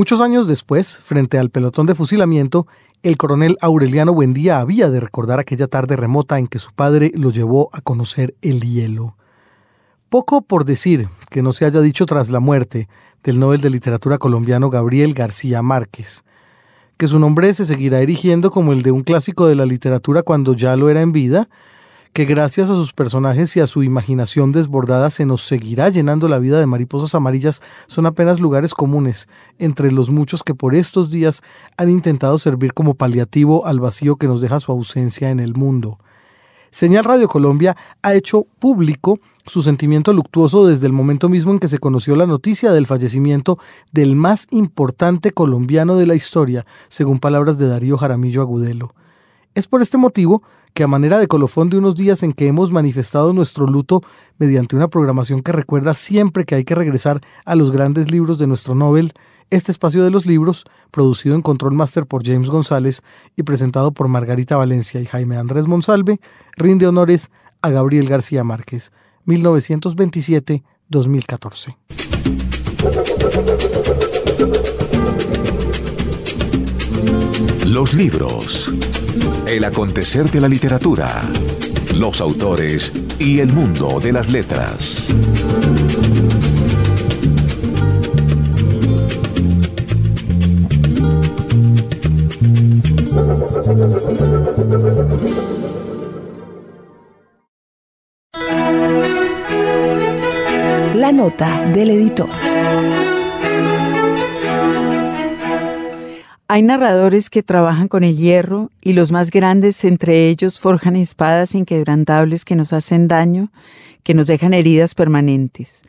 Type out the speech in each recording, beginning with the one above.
Muchos años después, frente al pelotón de fusilamiento, el coronel Aureliano Buendía había de recordar aquella tarde remota en que su padre lo llevó a conocer el hielo. Poco por decir que no se haya dicho tras la muerte del Nobel de Literatura colombiano Gabriel García Márquez, que su nombre se seguirá erigiendo como el de un clásico de la literatura cuando ya lo era en vida, que gracias a sus personajes y a su imaginación desbordada se nos seguirá llenando la vida de mariposas amarillas son apenas lugares comunes entre los muchos que por estos días han intentado servir como paliativo al vacío que nos deja su ausencia en el mundo. Señal Radio Colombia ha hecho público su sentimiento luctuoso desde el momento mismo en que se conoció la noticia del fallecimiento del más importante colombiano de la historia, según palabras de Darío Jaramillo Agudelo. Es por este motivo que a manera de colofón de unos días en que hemos manifestado nuestro luto mediante una programación que recuerda siempre que hay que regresar a los grandes libros de nuestro Nobel, este espacio de los libros, producido en Control Master por James González y presentado por Margarita Valencia y Jaime Andrés Monsalve, rinde honores a Gabriel García Márquez, 1927-2014. Los libros. El acontecer de la literatura. Los autores y el mundo de las letras. La nota del editor. Hay narradores que trabajan con el hierro y los más grandes entre ellos forjan espadas inquebrantables que nos hacen daño, que nos dejan heridas permanentes.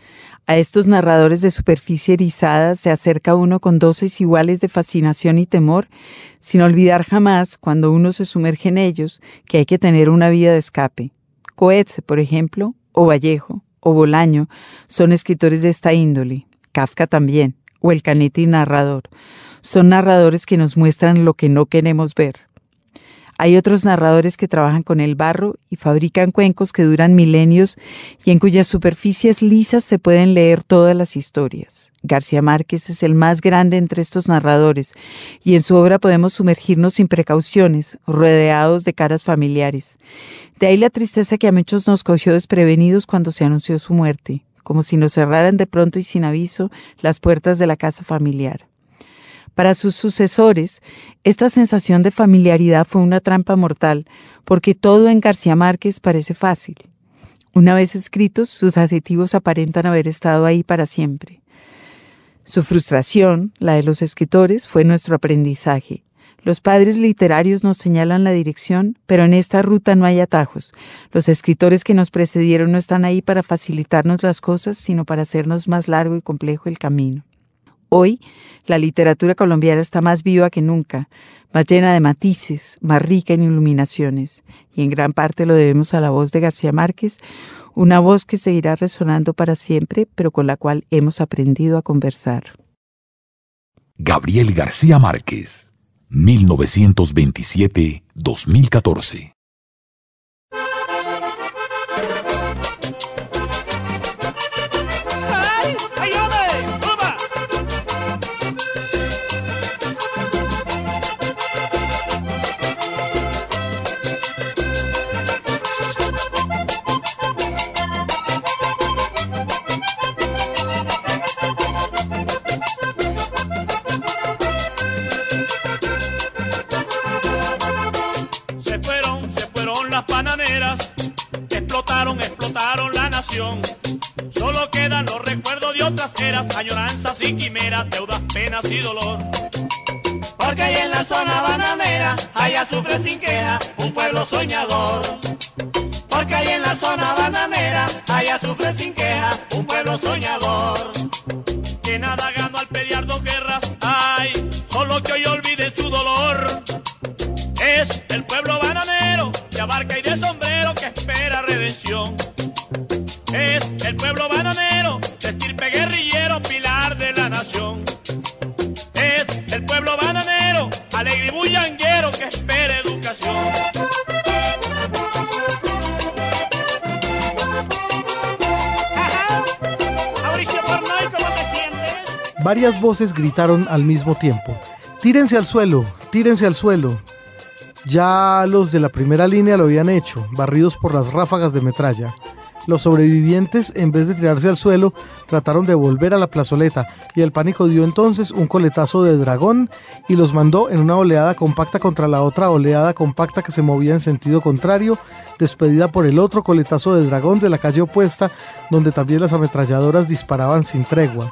A estos narradores de superficie erizada se acerca uno con dosis iguales de fascinación y temor, sin olvidar jamás, cuando uno se sumerge en ellos, que hay que tener una vía de escape. Coetze, por ejemplo, o Vallejo, o Bolaño, son escritores de esta índole. Kafka también, o el Canetti narrador son narradores que nos muestran lo que no queremos ver. Hay otros narradores que trabajan con el barro y fabrican cuencos que duran milenios y en cuyas superficies lisas se pueden leer todas las historias. García Márquez es el más grande entre estos narradores y en su obra podemos sumergirnos sin precauciones, rodeados de caras familiares. De ahí la tristeza que a muchos nos cogió desprevenidos cuando se anunció su muerte, como si nos cerraran de pronto y sin aviso las puertas de la casa familiar. Para sus sucesores, esta sensación de familiaridad fue una trampa mortal, porque todo en García Márquez parece fácil. Una vez escritos, sus adjetivos aparentan haber estado ahí para siempre. Su frustración, la de los escritores, fue nuestro aprendizaje. Los padres literarios nos señalan la dirección, pero en esta ruta no hay atajos. Los escritores que nos precedieron no están ahí para facilitarnos las cosas, sino para hacernos más largo y complejo el camino. Hoy, la literatura colombiana está más viva que nunca, más llena de matices, más rica en iluminaciones, y en gran parte lo debemos a la voz de García Márquez, una voz que seguirá resonando para siempre, pero con la cual hemos aprendido a conversar. Gabriel García Márquez, 1927-2014. Hay azufre sin queja, Varias voces gritaron al mismo tiempo. Tírense al suelo, tírense al suelo. Ya los de la primera línea lo habían hecho, barridos por las ráfagas de metralla. Los sobrevivientes, en vez de tirarse al suelo, trataron de volver a la plazoleta y el pánico dio entonces un coletazo de dragón y los mandó en una oleada compacta contra la otra oleada compacta que se movía en sentido contrario, despedida por el otro coletazo de dragón de la calle opuesta, donde también las ametralladoras disparaban sin tregua.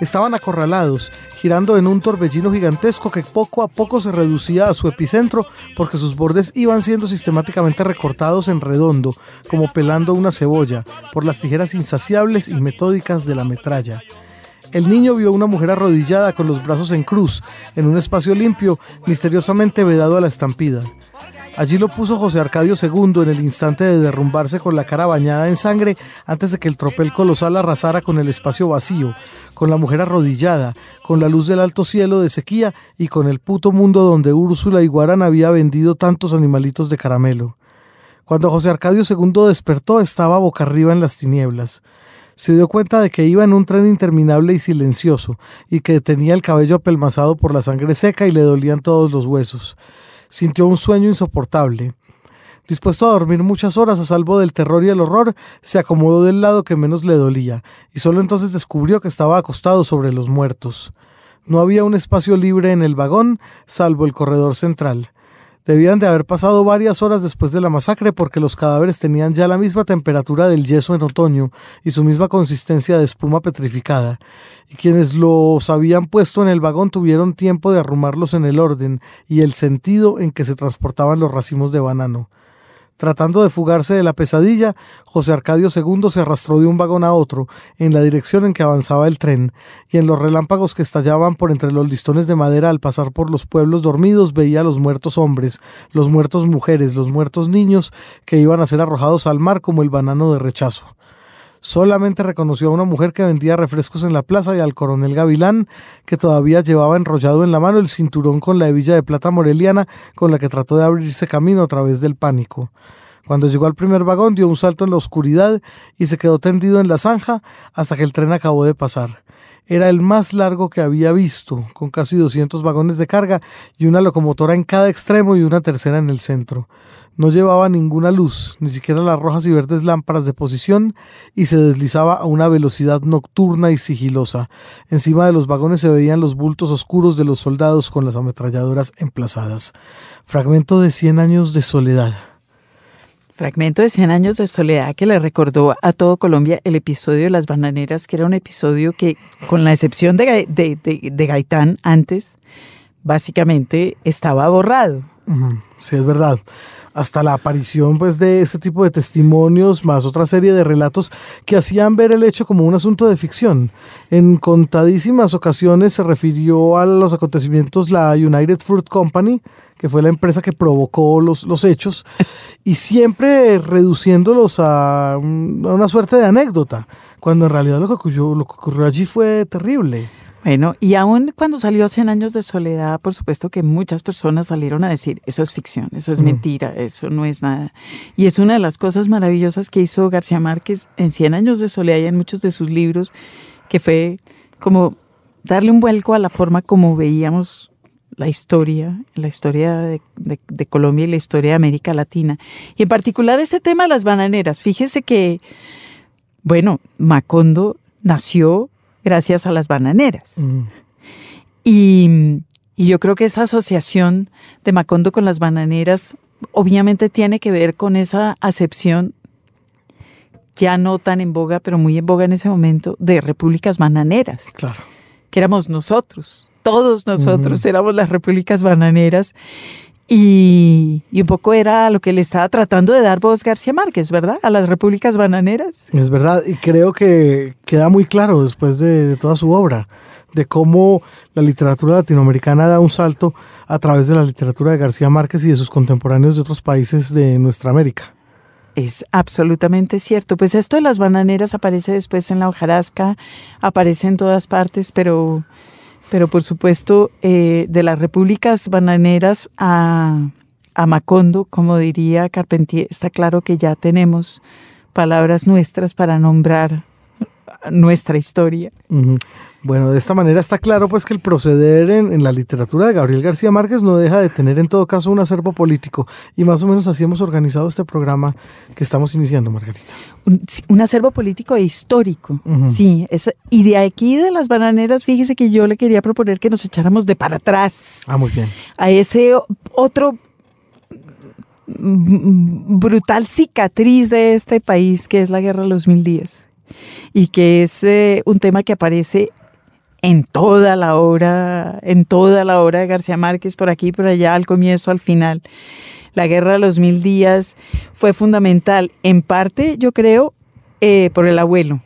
Estaban acorralados, girando en un torbellino gigantesco que poco a poco se reducía a su epicentro porque sus bordes iban siendo sistemáticamente recortados en redondo, como pelando una cebolla, por las tijeras insaciables y metódicas de la metralla. El niño vio una mujer arrodillada con los brazos en cruz, en un espacio limpio, misteriosamente vedado a la estampida. Allí lo puso José Arcadio II en el instante de derrumbarse con la cara bañada en sangre antes de que el tropel colosal arrasara con el espacio vacío, con la mujer arrodillada, con la luz del alto cielo de sequía y con el puto mundo donde Úrsula Iguarán había vendido tantos animalitos de caramelo. Cuando José Arcadio II despertó estaba boca arriba en las tinieblas. Se dio cuenta de que iba en un tren interminable y silencioso, y que tenía el cabello apelmazado por la sangre seca y le dolían todos los huesos sintió un sueño insoportable. Dispuesto a dormir muchas horas a salvo del terror y el horror, se acomodó del lado que menos le dolía, y solo entonces descubrió que estaba acostado sobre los muertos. No había un espacio libre en el vagón, salvo el corredor central. Debían de haber pasado varias horas después de la masacre porque los cadáveres tenían ya la misma temperatura del yeso en otoño y su misma consistencia de espuma petrificada, y quienes los habían puesto en el vagón tuvieron tiempo de arrumarlos en el orden y el sentido en que se transportaban los racimos de banano. Tratando de fugarse de la pesadilla, José Arcadio II se arrastró de un vagón a otro, en la dirección en que avanzaba el tren, y en los relámpagos que estallaban por entre los listones de madera al pasar por los pueblos dormidos veía los muertos hombres, los muertos mujeres, los muertos niños, que iban a ser arrojados al mar como el banano de rechazo. Solamente reconoció a una mujer que vendía refrescos en la plaza y al coronel Gavilán, que todavía llevaba enrollado en la mano el cinturón con la hebilla de plata moreliana con la que trató de abrirse camino a través del pánico. Cuando llegó al primer vagón dio un salto en la oscuridad y se quedó tendido en la zanja hasta que el tren acabó de pasar. Era el más largo que había visto, con casi 200 vagones de carga y una locomotora en cada extremo y una tercera en el centro. No llevaba ninguna luz, ni siquiera las rojas y verdes lámparas de posición, y se deslizaba a una velocidad nocturna y sigilosa. Encima de los vagones se veían los bultos oscuros de los soldados con las ametralladoras emplazadas. Fragmento de Cien años de soledad. Fragmento de Cien años de soledad que le recordó a todo Colombia el episodio de las bananeras, que era un episodio que, con la excepción de, de, de Gaitán antes, básicamente estaba borrado. Sí, es verdad hasta la aparición pues de ese tipo de testimonios más otra serie de relatos que hacían ver el hecho como un asunto de ficción. En contadísimas ocasiones se refirió a los acontecimientos la United Fruit Company, que fue la empresa que provocó los, los hechos, y siempre reduciéndolos a, una suerte de anécdota, cuando en realidad lo que ocurrió, lo que ocurrió allí fue terrible. Bueno, y aún cuando salió Cien años de soledad, por supuesto que muchas personas salieron a decir, eso es ficción, eso es mentira, eso no es nada. Y es una de las cosas maravillosas que hizo García Márquez en Cien años de soledad y en muchos de sus libros, que fue como darle un vuelco a la forma como veíamos la historia, la historia de, de Colombia y la historia de América Latina. Y en particular este tema de las bananeras. Fíjese que, bueno, Macondo nació gracias a las bananeras. Mm. Y, yo creo que esa asociación de Macondo con las bananeras obviamente tiene que ver con esa acepción ya no tan en boga, pero muy en boga en ese momento, de repúblicas bananeras. Claro. Que éramos nosotros, todos nosotros éramos las repúblicas bananeras. Y, un poco era lo que le estaba tratando de dar voz García Márquez, ¿verdad? A las repúblicas bananeras. Es verdad, y creo que queda muy claro después de, toda su obra, de cómo la literatura latinoamericana da un salto a través de la literatura de García Márquez y de sus contemporáneos de otros países de nuestra América. Es absolutamente cierto. Pues esto de las bananeras aparece después en la hojarasca, aparece en todas partes, pero pero por supuesto eh, de las repúblicas bananeras a, a Macondo, como diría Carpentier, está claro que ya tenemos palabras nuestras para nombrar nuestra historia. Bueno, de esta manera está claro pues que el proceder en, en, la literatura de Gabriel García Márquez no deja de tener en todo caso un acervo político y más o menos así hemos organizado este programa que estamos iniciando, Margarita. Un, un acervo político e histórico, uh -huh. sí. Es, y de aquí de las bananeras, fíjese que yo le quería proponer que nos echáramos de para atrás. Ah, muy bien. A ese otro brutal cicatriz de este país que es la guerra de los mil días y que es eh, un tema que aparece en toda la obra, en toda la obra de García Márquez, por aquí, por allá, al comienzo, al final. La guerra de los mil días fue fundamental, en parte, yo creo, eh, por el abuelo,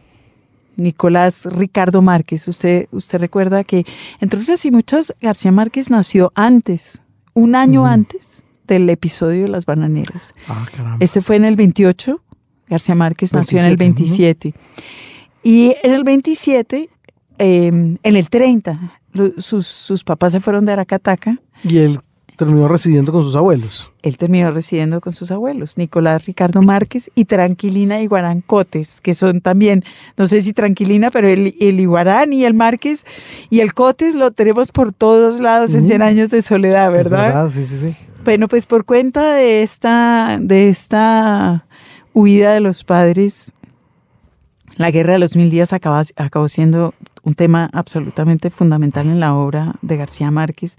Nicolás Ricardo Márquez. Usted, usted recuerda que, entre otras y muchas, García Márquez nació antes, un año uh -huh. antes del episodio de las bananeras. Ah, este fue en el 28, García Márquez 27, nació en el 27. Uh -huh. Y en el 27 eh, en el 30, lo, sus, sus, papás se fueron de Aracataca. Y él terminó residiendo con sus abuelos. Él terminó residiendo con sus abuelos, Nicolás Ricardo Márquez y Tranquilina Iguarán Cotes, que son también, no sé si Tranquilina, pero el, el Iguarán y el Márquez y el Cotes lo tenemos por todos lados uh -huh. en 100 años de soledad, ¿verdad? Es verdad, sí, sí, sí. Bueno, pues por cuenta de esta, de esta huida de los padres, la guerra de los mil días acaba, acabó siendo un tema absolutamente fundamental en la obra de García Márquez.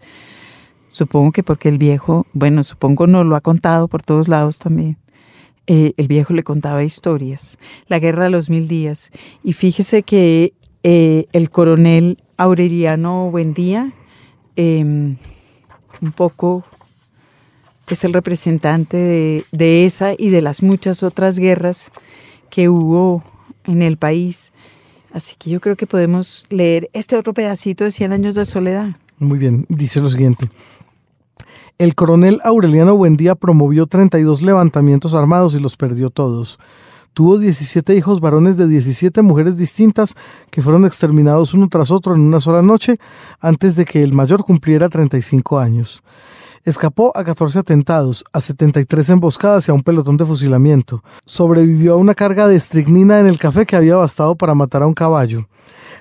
Supongo que porque el viejo, bueno, supongo no lo ha contado por todos lados también. Eh, el viejo le contaba historias. La guerra de los mil días. Y fíjese que eh, el coronel Aureliano Buendía, eh, un poco es el representante de esa y de las muchas otras guerras que hubo en el país. Así que yo creo que podemos leer este otro pedacito de Cien años de soledad. Muy bien, dice lo siguiente. El coronel Aureliano Buendía promovió 32 levantamientos armados y los perdió todos. Tuvo 17 hijos varones de 17 mujeres distintas que fueron exterminados uno tras otro en una sola noche antes de que el mayor cumpliera 35 años. Escapó a 14 atentados, a 73 emboscadas y a un pelotón de fusilamiento. Sobrevivió a una carga de estricnina en el café que había bastado para matar a un caballo.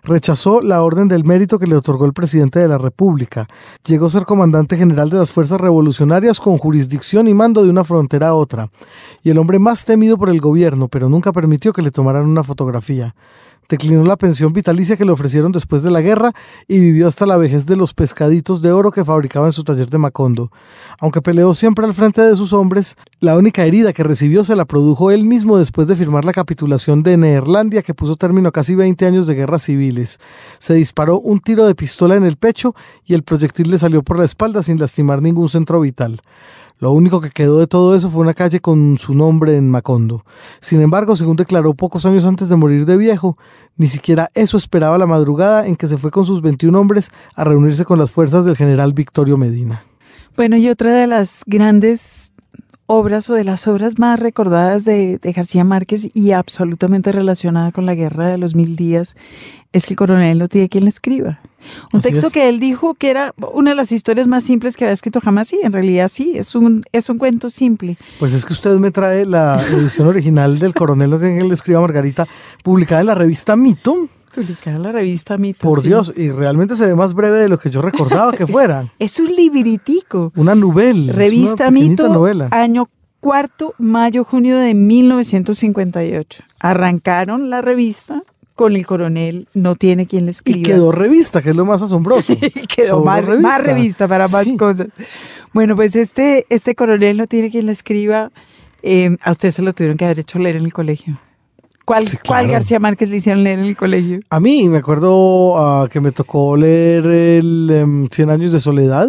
Rechazó la orden del mérito que le otorgó el presidente de la República. Llegó a ser comandante general de las fuerzas revolucionarias con jurisdicción y mando de una frontera a otra. Y el hombre más temido por el gobierno, pero nunca permitió que le tomaran una fotografía declinó la pensión vitalicia que le ofrecieron después de la guerra y vivió hasta la vejez de los pescaditos de oro que fabricaba en su taller de Macondo. Aunque peleó siempre al frente de sus hombres, la única herida que recibió se la produjo él mismo después de firmar la capitulación de Neerlandia que puso término a casi 20 años de guerras civiles. Se disparó un tiro de pistola en el pecho y el proyectil le salió por la espalda sin lastimar ningún centro vital. Lo único que quedó de todo eso fue una calle con su nombre en Macondo. Sin embargo, según declaró pocos años antes de morir de viejo, ni siquiera eso esperaba la madrugada en que se fue con sus 21 hombres a reunirse con las fuerzas del general Victorio Medina. Bueno, y otra de las grandes obras o de las obras más recordadas de, de, García Márquez y absolutamente relacionada con la guerra de los mil días es que el coronel no tiene quien le escriba. Un Así texto es. que él dijo que era una de las historias más simples que había escrito jamás. Sí, en realidad sí, es un, es un cuento simple. Pues es que usted me trae la edición original del coronel no tiene quien le escriba Margarita, publicada en la revista Mito. Publicada en la revista Mito. Por sí. Dios, y realmente se ve más breve de lo que yo recordaba que fuera. es, es, un libritico. Una novela. Revista Mito, novela. año cuarto, mayo, junio de 1958. Arrancaron la revista con el coronel, no tiene quien le escriba. Y quedó revista, que es lo más asombroso. quedó más revista. más revista. para más sí. cosas. Bueno, pues este, este coronel no tiene quien le escriba. Eh, a usted se lo tuvieron que haber hecho leer en el colegio. ¿Cuál, sí, claro. ¿Cuál, García Márquez le hicieron leer en el colegio? A mí me acuerdo uh, que me tocó leer el um, Cien años de soledad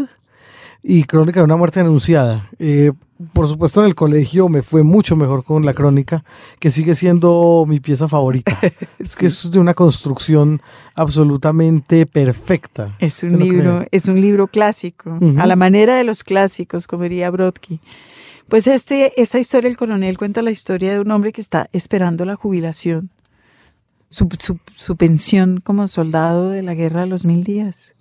y Crónica de una muerte anunciada. Eh, por supuesto en el colegio me fue mucho mejor con la crónica, que sigue siendo mi pieza favorita. sí. Es que es de una construcción absolutamente perfecta. Es un libro, es un libro clásico, uh -huh. a la manera de los clásicos, como diría Brodsky. Pues este, esta historia, el coronel cuenta la historia de un hombre que está esperando la jubilación, su, su, su pensión como soldado de la guerra de los mil días.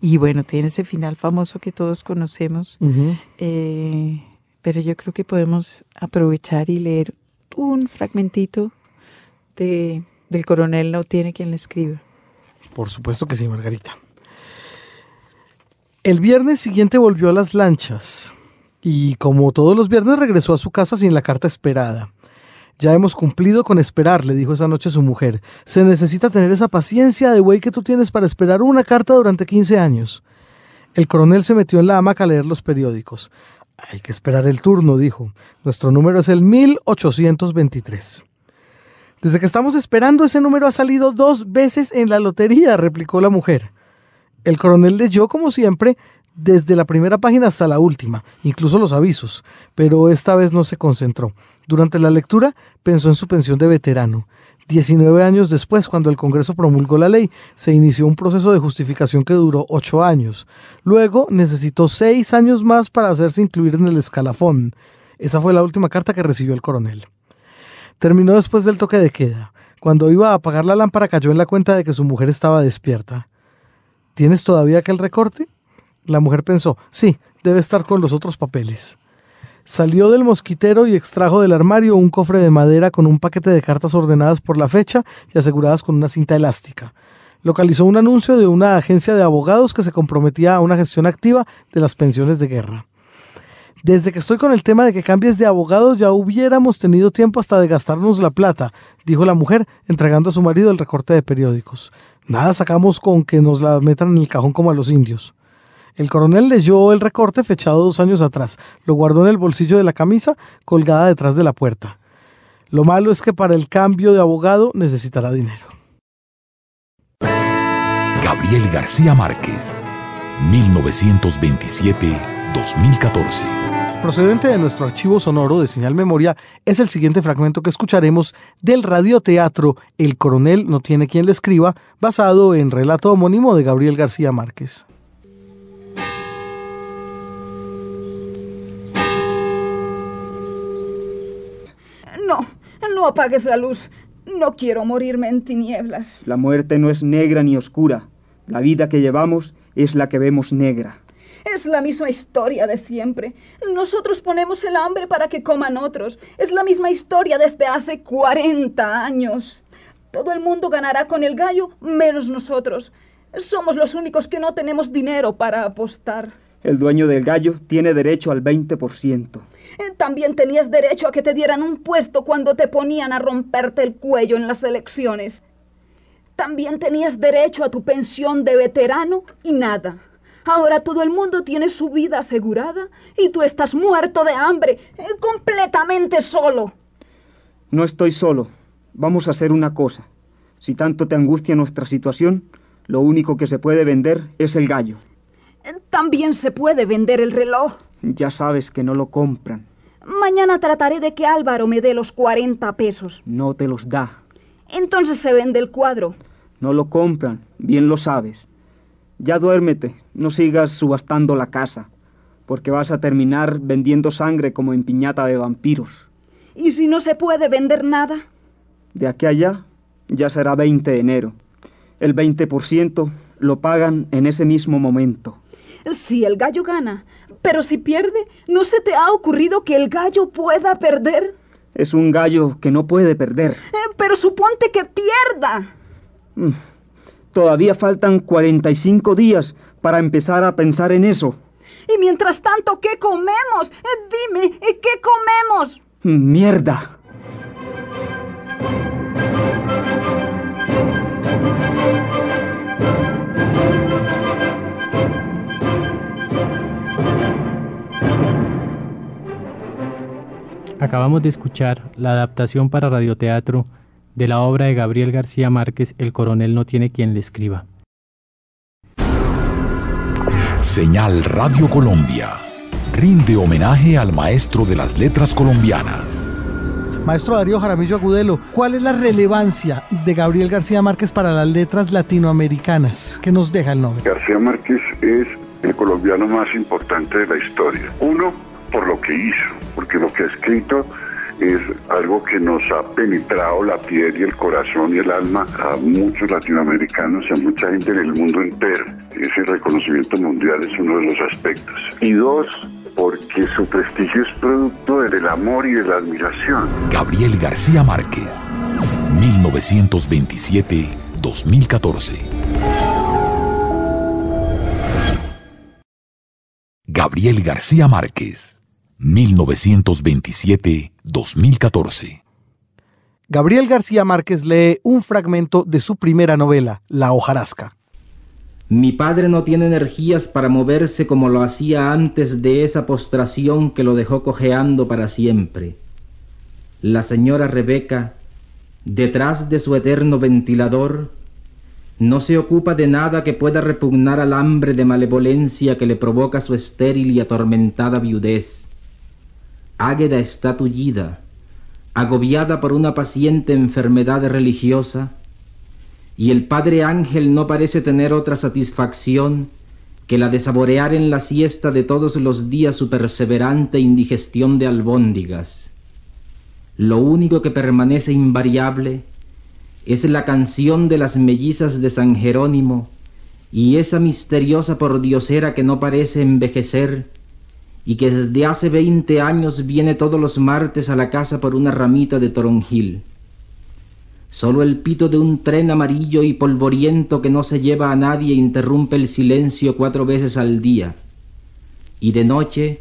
Y bueno, tiene ese final famoso que todos conocemos, uh -huh. eh, pero yo creo que podemos aprovechar y leer un fragmentito de, del coronel No tiene quien le escriba. Por supuesto que sí, Margarita. El viernes siguiente volvió a las lanchas y como todos los viernes regresó a su casa sin la carta esperada. Ya hemos cumplido con esperar, le dijo esa noche su mujer. Se necesita tener esa paciencia de güey que tú tienes para esperar una carta durante 15 años. El coronel se metió en la hamaca a leer los periódicos. Hay que esperar el turno, dijo. Nuestro número es el 1823. Desde que estamos esperando, ese número ha salido dos veces en la lotería, replicó la mujer. El coronel leyó, como siempre, desde la primera página hasta la última, incluso los avisos, pero esta vez no se concentró. Durante la lectura pensó en su pensión de veterano. Diecinueve años después, cuando el Congreso promulgó la ley, se inició un proceso de justificación que duró ocho años. Luego necesitó seis años más para hacerse incluir en el escalafón. Esa fue la última carta que recibió el coronel. Terminó después del toque de queda. Cuando iba a apagar la lámpara cayó en la cuenta de que su mujer estaba despierta. ¿Tienes todavía aquel recorte? La mujer pensó, sí, debe estar con los otros papeles. Salió del mosquitero y extrajo del armario un cofre de madera con un paquete de cartas ordenadas por la fecha y aseguradas con una cinta elástica. Localizó un anuncio de una agencia de abogados que se comprometía a una gestión activa de las pensiones de guerra. Desde que estoy con el tema de que cambies de abogado ya hubiéramos tenido tiempo hasta de gastarnos la plata, dijo la mujer, entregando a su marido el recorte de periódicos. Nada sacamos con que nos la metan en el cajón como a los indios. El coronel leyó el recorte fechado dos años atrás, lo guardó en el bolsillo de la camisa, colgada detrás de la puerta. Lo malo es que para el cambio de abogado necesitará dinero. Gabriel García Márquez, 1927-2014. Procedente de nuestro archivo sonoro de señal memoria es el siguiente fragmento que escucharemos del radioteatro El coronel no tiene quien le escriba, basado en relato homónimo de Gabriel García Márquez. No, apagues la luz. No quiero morirme en tinieblas. La muerte no es negra ni oscura. La vida que llevamos es la que vemos negra. Es la misma historia de siempre. Nosotros ponemos el hambre para que coman otros. Es la misma historia desde hace 40 años. Todo el mundo ganará con el gallo, menos nosotros. Somos los únicos que no tenemos dinero para apostar. El dueño del gallo tiene derecho al 20%. Eh, También tenías derecho a que te dieran un puesto cuando te ponían a romperte el cuello en las elecciones. También tenías derecho a tu pensión de veterano y nada. Ahora todo el mundo tiene su vida asegurada y tú estás muerto de hambre, eh, completamente solo. No estoy solo. Vamos a hacer una cosa. Si tanto te angustia nuestra situación, lo único que se puede vender es el gallo. También se puede vender el reloj. Ya sabes que no lo compran. Mañana trataré de que Álvaro me dé los 40 pesos. No te los da. Entonces se vende el cuadro. No lo compran. Bien lo sabes. Ya duérmete. No sigas subastando la casa. Porque vas a terminar vendiendo sangre como en piñata de vampiros. ¿Y si no se puede vender nada? De aquí a allá ya será 20 de enero. El 20% lo pagan en ese mismo momento. Si el gallo gana, pero si pierde, ¿no se te ha ocurrido que el gallo pueda perder? Es un gallo que no puede perder. Eh, pero suponte que pierda. Mm. Todavía faltan 45 días para empezar a pensar en eso. Y mientras tanto, ¿qué comemos? Eh, dime, eh, ¿qué comemos? Mm, Mierda. Acabamos de escuchar la adaptación para radioteatro de la obra de Gabriel García Márquez El coronel no tiene quien le escriba. Señal Radio Colombia rinde homenaje al maestro de las letras colombianas. Maestro Darío Jaramillo Agudelo, ¿cuál es la relevancia de Gabriel García Márquez para las letras latinoamericanas? ¿Qué nos deja el nombre? García Márquez es el colombiano más importante de la historia. Uno, por lo que hizo, porque lo que ha escrito es algo que nos ha penetrado la piel y el corazón y el alma a muchos latinoamericanos y a mucha gente en el mundo entero. Ese reconocimiento mundial es uno de los aspectos. Y dos, porque su prestigio es producto del amor y de la admiración. Gabriel García Márquez, 1927-2014. Gabriel García Márquez 1927-2014. Gabriel García Márquez lee un fragmento de su primera novela, La hojarasca. Mi padre no tiene energías para moverse como lo hacía antes de esa postración que lo dejó cojeando para siempre. La señora Rebeca, detrás de su eterno ventilador, no se ocupa de nada que pueda repugnar al hambre de malevolencia que le provoca su estéril y atormentada viudez. Águeda está tullida, agobiada por una paciente enfermedad religiosa, y el Padre Ángel no parece tener otra satisfacción que la de saborear en la siesta de todos los días su perseverante indigestión de albóndigas. Lo único que permanece invariable es la canción de las mellizas de San Jerónimo y esa misteriosa pordiosera que no parece envejecer y que desde hace veinte años viene todos los martes a la casa por una ramita de toronjil. Solo el pito de un tren amarillo y polvoriento que no se lleva a nadie interrumpe el silencio cuatro veces al día. Y de noche,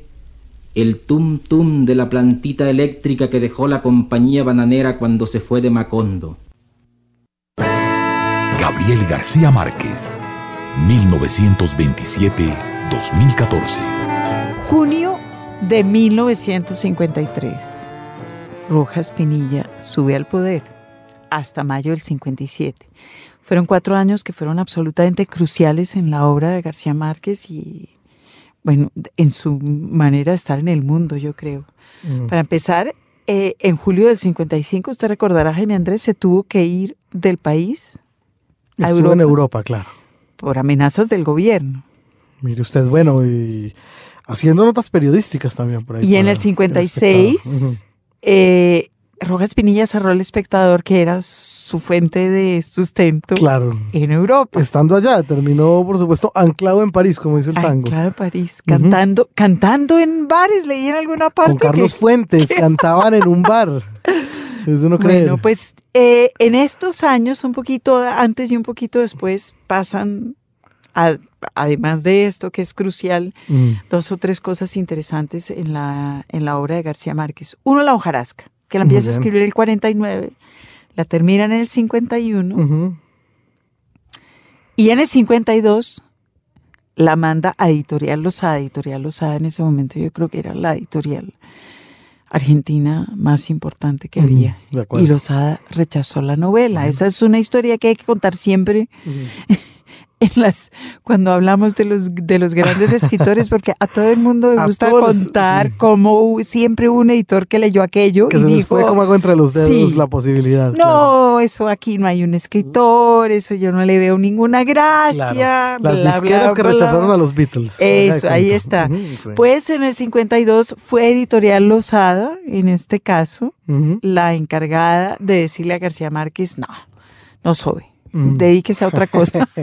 el tum tum de la plantita eléctrica que dejó la compañía bananera cuando se fue de Macondo. Gabriel García Márquez, 1927-2014. Junio de 1953. Rojas Pinilla sube al poder hasta mayo del 57. Fueron cuatro años que fueron absolutamente cruciales en la obra de García Márquez y, bueno, en su manera de estar en el mundo, yo creo. Mm. Para empezar, eh, en julio del 55, usted recordará, Jaime Andrés, se tuvo que ir del país a Estuvo Europa en Europa, claro. por amenazas del gobierno. Mire usted, bueno, y haciendo notas periodísticas también por ahí. Y en el 56, espectador. eh, Rojas Pinilla cerró el espectador, que era su fuente de sustento. Claro. en Europa. Estando allá, terminó, por supuesto, anclado en París, como dice el tango. Anclado en París, cantando, cantando en bares, leí en alguna parte. Con Carlos que- Fuentes, cantaban en un bar. Es de no creer. Bueno, pues eh, en estos años, un poquito antes y un poquito después, pasan, a- además de esto que es crucial, Mm. dos o tres cosas interesantes en la, en la obra de García Márquez. Uno, la hojarasca, que la empieza a escribir en el 49, la termina en el 51, Ujú. y en el 52 la manda a Editorial Losada. Editorial Losada en ese momento yo creo que era la editorial argentina más importante que había. de. Y Losada rechazó la novela. Esa es una historia que hay que contar siempre en las cuando hablamos de los de los grandes escritores porque a todo el mundo le gusta todos, contar sí. cómo siempre hubo un editor que leyó aquello Que y se les dijo fue como agua entre los dedos Sí. la posibilidad. no, claro. eso aquí no hay un escritor, eso yo no le veo ninguna gracia. Claro. Las bla, disqueras bla, que bla. rechazaron a los Beatles. Eso, ahí está. Sí. Pues en el 52 fue Editorial Losada, en este caso, la encargada de decirle a García Márquez, no, no soy, Mm. dedíquese a otra cosa.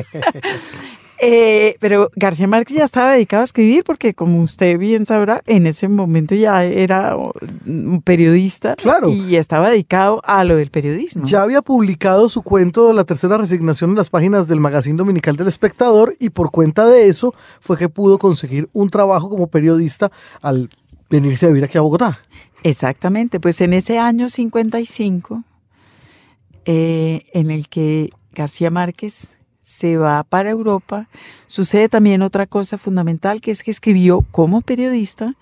Eh, pero García Márquez ya estaba dedicado a escribir porque, como usted bien sabrá, en ese momento ya era un periodista Claro. y estaba dedicado a lo del periodismo. Ya había publicado su cuento La tercera resignación en las páginas del magazine dominical del espectador y por cuenta de eso fue que pudo conseguir un trabajo como periodista al venirse a vivir aquí a Bogotá. Exactamente, pues en ese año 55, eh, en el que García Márquez se va para Europa, sucede también otra cosa fundamental, que es que escribió como periodista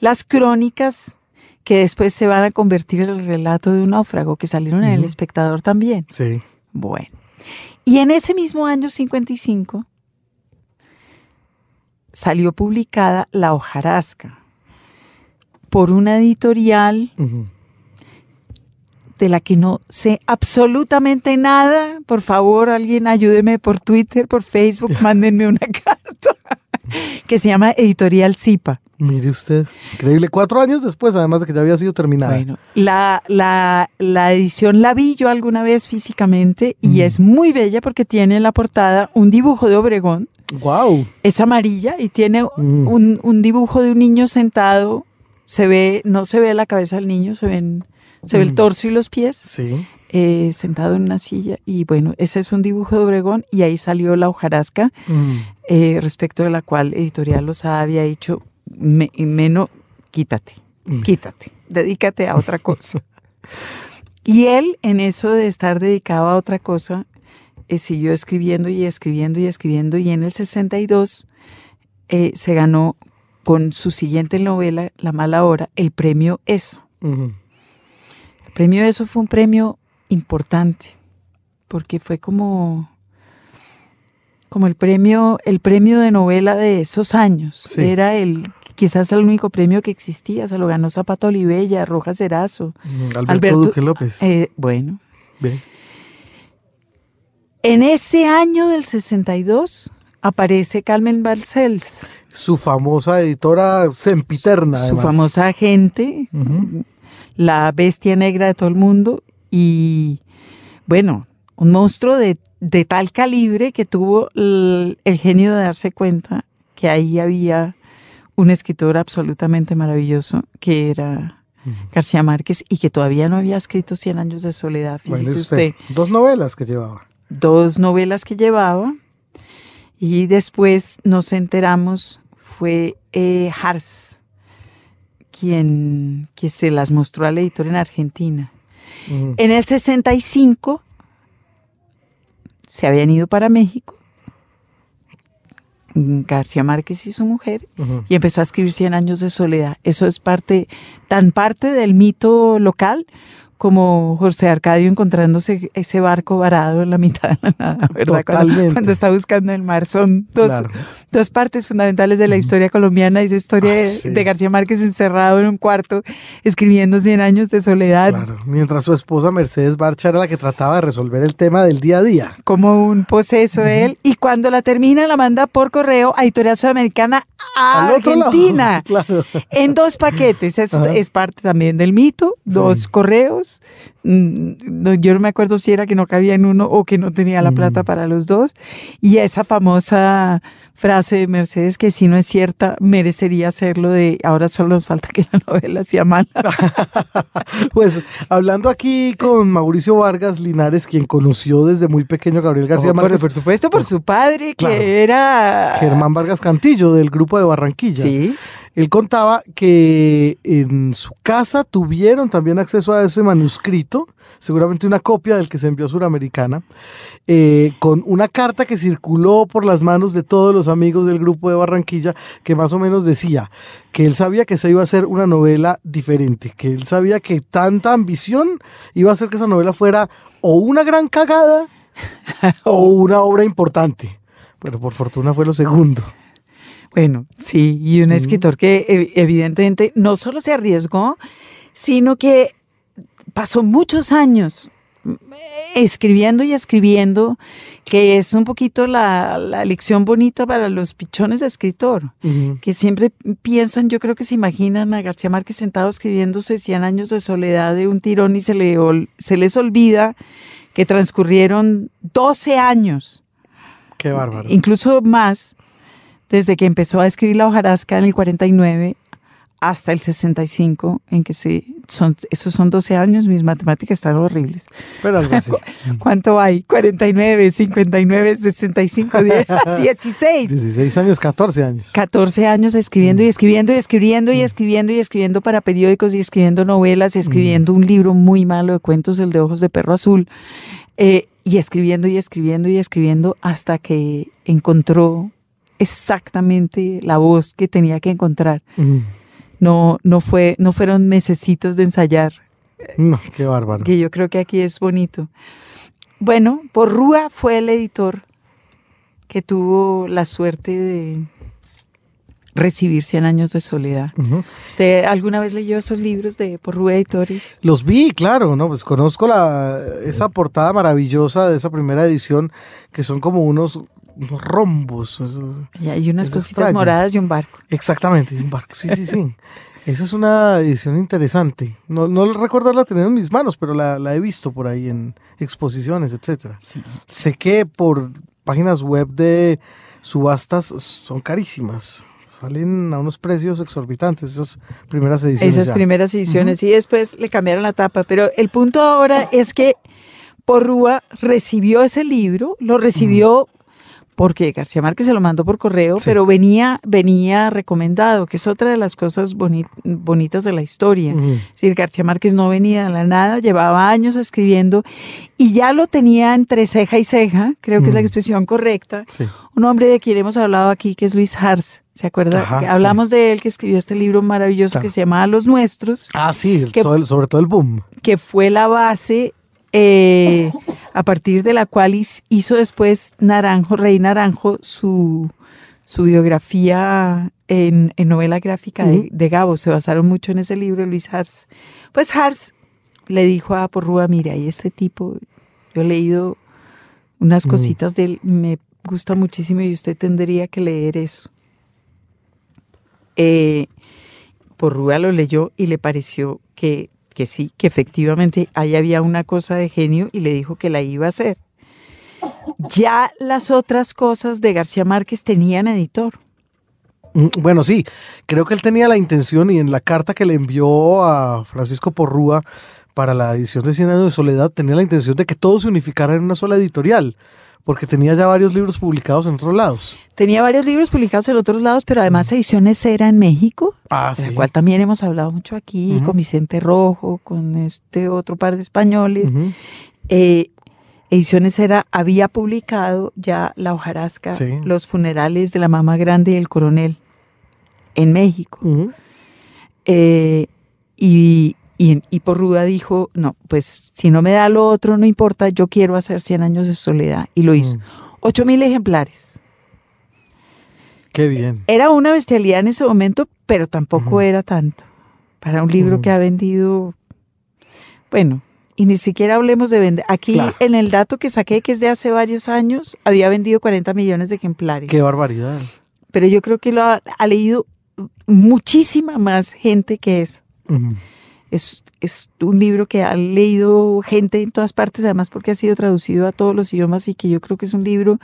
las crónicas que después se van a convertir en el relato de un náufrago, que salieron en El. Espectador también. Sí. Bueno, y en ese mismo año 55 salió publicada La hojarasca por una editorial. De la que no sé absolutamente nada. Por favor, alguien ayúdeme por Twitter, por Facebook, mándenme una carta que se llama Editorial Zipa. Mire usted, increíble. Cuatro años después, además de que ya había sido terminada. Bueno, la, la, la edición la vi yo alguna vez físicamente y es muy bella porque tiene en la portada un dibujo de Obregón. Wow. Es amarilla y tiene Mm. un, un dibujo de un niño sentado. Se ve, no se ve la cabeza del niño, se ven, se ve el Mm. torso y los pies. Sí. eh, sentado en una silla y bueno, ese es un dibujo de Obregón y ahí salió la hojarasca Mm. eh, respecto de la cual Editorial Lozada había dicho me- menos, quítate, quítate, dedícate a otra cosa. y él, en eso de estar dedicado a otra cosa, eh, siguió escribiendo y escribiendo y escribiendo y en el 62 eh, se ganó con su siguiente novela, La mala hora, el premio Eso. Premio Eso fue un premio importante porque fue como como el premio el premio de novela de esos años. Sí. Era el quizás el único premio que existía, se lo ganó Zapata Olivella, Rojas Erazo. Mm, Alberto, Alberto- Duque López. Eh, bueno, Bien. en ese año del 62 aparece Carmen Balcells, Su famosa editora sempiterna. su famosa agente. La bestia negra de todo el mundo y bueno, un monstruo de, de tal calibre que tuvo el, el genio de darse cuenta que ahí había un escritor absolutamente maravilloso que era García Márquez y que todavía no había escrito Cien años de soledad, fíjese es usted. usted, Dos novelas que llevaba. dos novelas que llevaba y después nos enteramos fue eh, Hars quien, que se las mostró al editor en Argentina. En el 65 se habían ido para México García Márquez y su mujer y empezó a escribir Cien años de soledad. Eso es parte, tan parte del mito local como José Arcadio encontrándose ese barco varado en la mitad de la nada, ¿verdad? Cuando, cuando está buscando el mar. Son dos, Claro. dos partes fundamentales de la historia colombiana, esa historia Ah, de, sí. de García Márquez encerrado en un cuarto escribiendo Cien años de soledad. Claro. Mientras su esposa Mercedes Barcha era la que trataba de resolver el tema del día a día. como un poseso él, y cuando la termina la manda por correo a Editorial Sudamericana a Al otro lado, Argentina, claro. en dos paquetes. Es, es parte también del mito, dos Sí. correos. Mm, no, yo no me acuerdo si era que no cabía en uno o que no tenía la Mm. plata para los dos. Y esa famosa frase de Mercedes que si no es cierta, merecería hacerlo de ahora solo nos falta que la novela sea mala. Pues hablando aquí con Mauricio Vargas Linares, quien conoció desde muy pequeño a Gabriel García Oh, por, Márquez. por supuesto, por su padre, Claro. que era... Germán Vargas Cantillo, del grupo de Barranquilla. Sí. Él contaba que en su casa tuvieron también acceso a ese manuscrito, seguramente una copia del que se envió a Suramericana, eh, con una carta que circuló por las manos de todos los amigos del grupo de Barranquilla, que más o menos decía que él sabía que se iba a hacer una novela diferente, que él sabía que tanta ambición iba a hacer que esa novela fuera o una gran cagada o una obra importante. Pero por fortuna fue lo segundo. Bueno, sí, y un escritor que ev- evidentemente no solo se arriesgó, sino que pasó muchos años escribiendo y escribiendo, que es un poquito la, la lección bonita para los pichones de escritor, que siempre piensan, yo creo que se imaginan a García Márquez sentado escribiéndose 100 años de soledad de un tirón y se, le se les olvida que transcurrieron 12 años. Qué bárbaro. incluso más, desde que empezó a escribir La hojarasca en el 49 hasta el 65, en que se, son, esos son 12 años, mis matemáticas están horribles. Pero algo así. ¿Cuánto hay? 49, 59, 65, 10, 16. 16 años, 14 años. 14 años escribiendo y escribiendo y escribiendo y escribiendo y escribiendo para periódicos y escribiendo novelas, escribiendo un libro muy malo de cuentos, el de Ojos de Perro Azul, eh, y escribiendo y escribiendo y escribiendo hasta que encontró exactamente la voz que tenía que encontrar. No, no, fue, no fueron mesecitos de ensayar, No, qué bárbaro. que yo creo que aquí es bonito. Bueno, Porrúa fue el editor que tuvo la suerte de recibir 100 años de soledad. ¿Usted alguna vez leyó esos libros de Porrúa Editores? Los vi, claro, ¿no? Pues conozco la, esa portada maravillosa de esa primera edición, que son como unos, unos rombos. eso- Y hay unas cositas moradas y un barco. Exactamente, un barco. Sí, sí, sí. Esa es una edición interesante. No, no recuerdo tenido en mis manos, pero la, la he visto por ahí en exposiciones, etcétera. Sé que por páginas web de subastas son carísimas. Salen a unos precios exorbitantes esas primeras ediciones. Esas ya. primeras ediciones y después le cambiaron la tapa. Pero el punto ahora es que Porrúa recibió ese libro, lo recibió porque García Márquez se lo mandó por correo, pero venía, venía recomendado, que es otra de las cosas bonitas de la historia. Es decir, García Márquez no venía de la nada, llevaba años escribiendo y ya lo tenía entre ceja y ceja, creo que es la expresión correcta. Un hombre de quien hemos hablado aquí, que es Luis Hars. ¿Se acuerda? hablamos de él, que escribió este libro maravilloso que se llama Los Nuestros. Ah, sí, sobre todo el boom. Que fue la base eh, a partir de la cual hizo después Naranjo, Rey Naranjo, su, su biografía en, novela gráfica de, Gabo. Se basaron mucho en ese libro, Luis Hars. Pues Hars le dijo a Porrúa, mira, y este tipo, yo he leído unas cositas de él, me gusta muchísimo y usted tendría que leer eso. Eh, Porrúa lo leyó y le pareció que que sí, que efectivamente ahí había una cosa de genio y le dijo que la iba a hacer. Ya las otras cosas de García Márquez tenían editor. Mm, bueno, sí, creo que él tenía la intención y en la carta que le envió a Francisco Porrúa para la edición de Cien años de soledad tenía la intención de que todo se unificara en una sola editorial porque tenía ya varios libros publicados en otros lados. Tenía varios libros publicados en otros lados, pero además. Ediciones era en México, ah, de la cual también hemos hablado mucho aquí, con Vicente Rojo, con este otro par de españoles. Eh, Ediciones era, había publicado ya La hojarasca, los funerales de la mamá grande y el coronel en México. Eh, y, y, por Ruda dijo, no, pues si no me da lo otro, no importa, yo quiero hacer 100 años de soledad. Y lo hizo. Mm. Ocho mil ejemplares. Qué bien. Era una bestialidad en ese momento, pero tampoco era tanto. Para un libro que ha vendido, bueno, y ni siquiera hablemos de vender. Aquí en el dato que saqué, que es de hace varios años, había vendido 40 millones de ejemplares. Qué barbaridad. Pero yo creo que lo ha, leído muchísima más gente que es. Es, un libro que ha leído gente en todas partes, además porque ha sido traducido a todos los idiomas y que yo creo que es un libro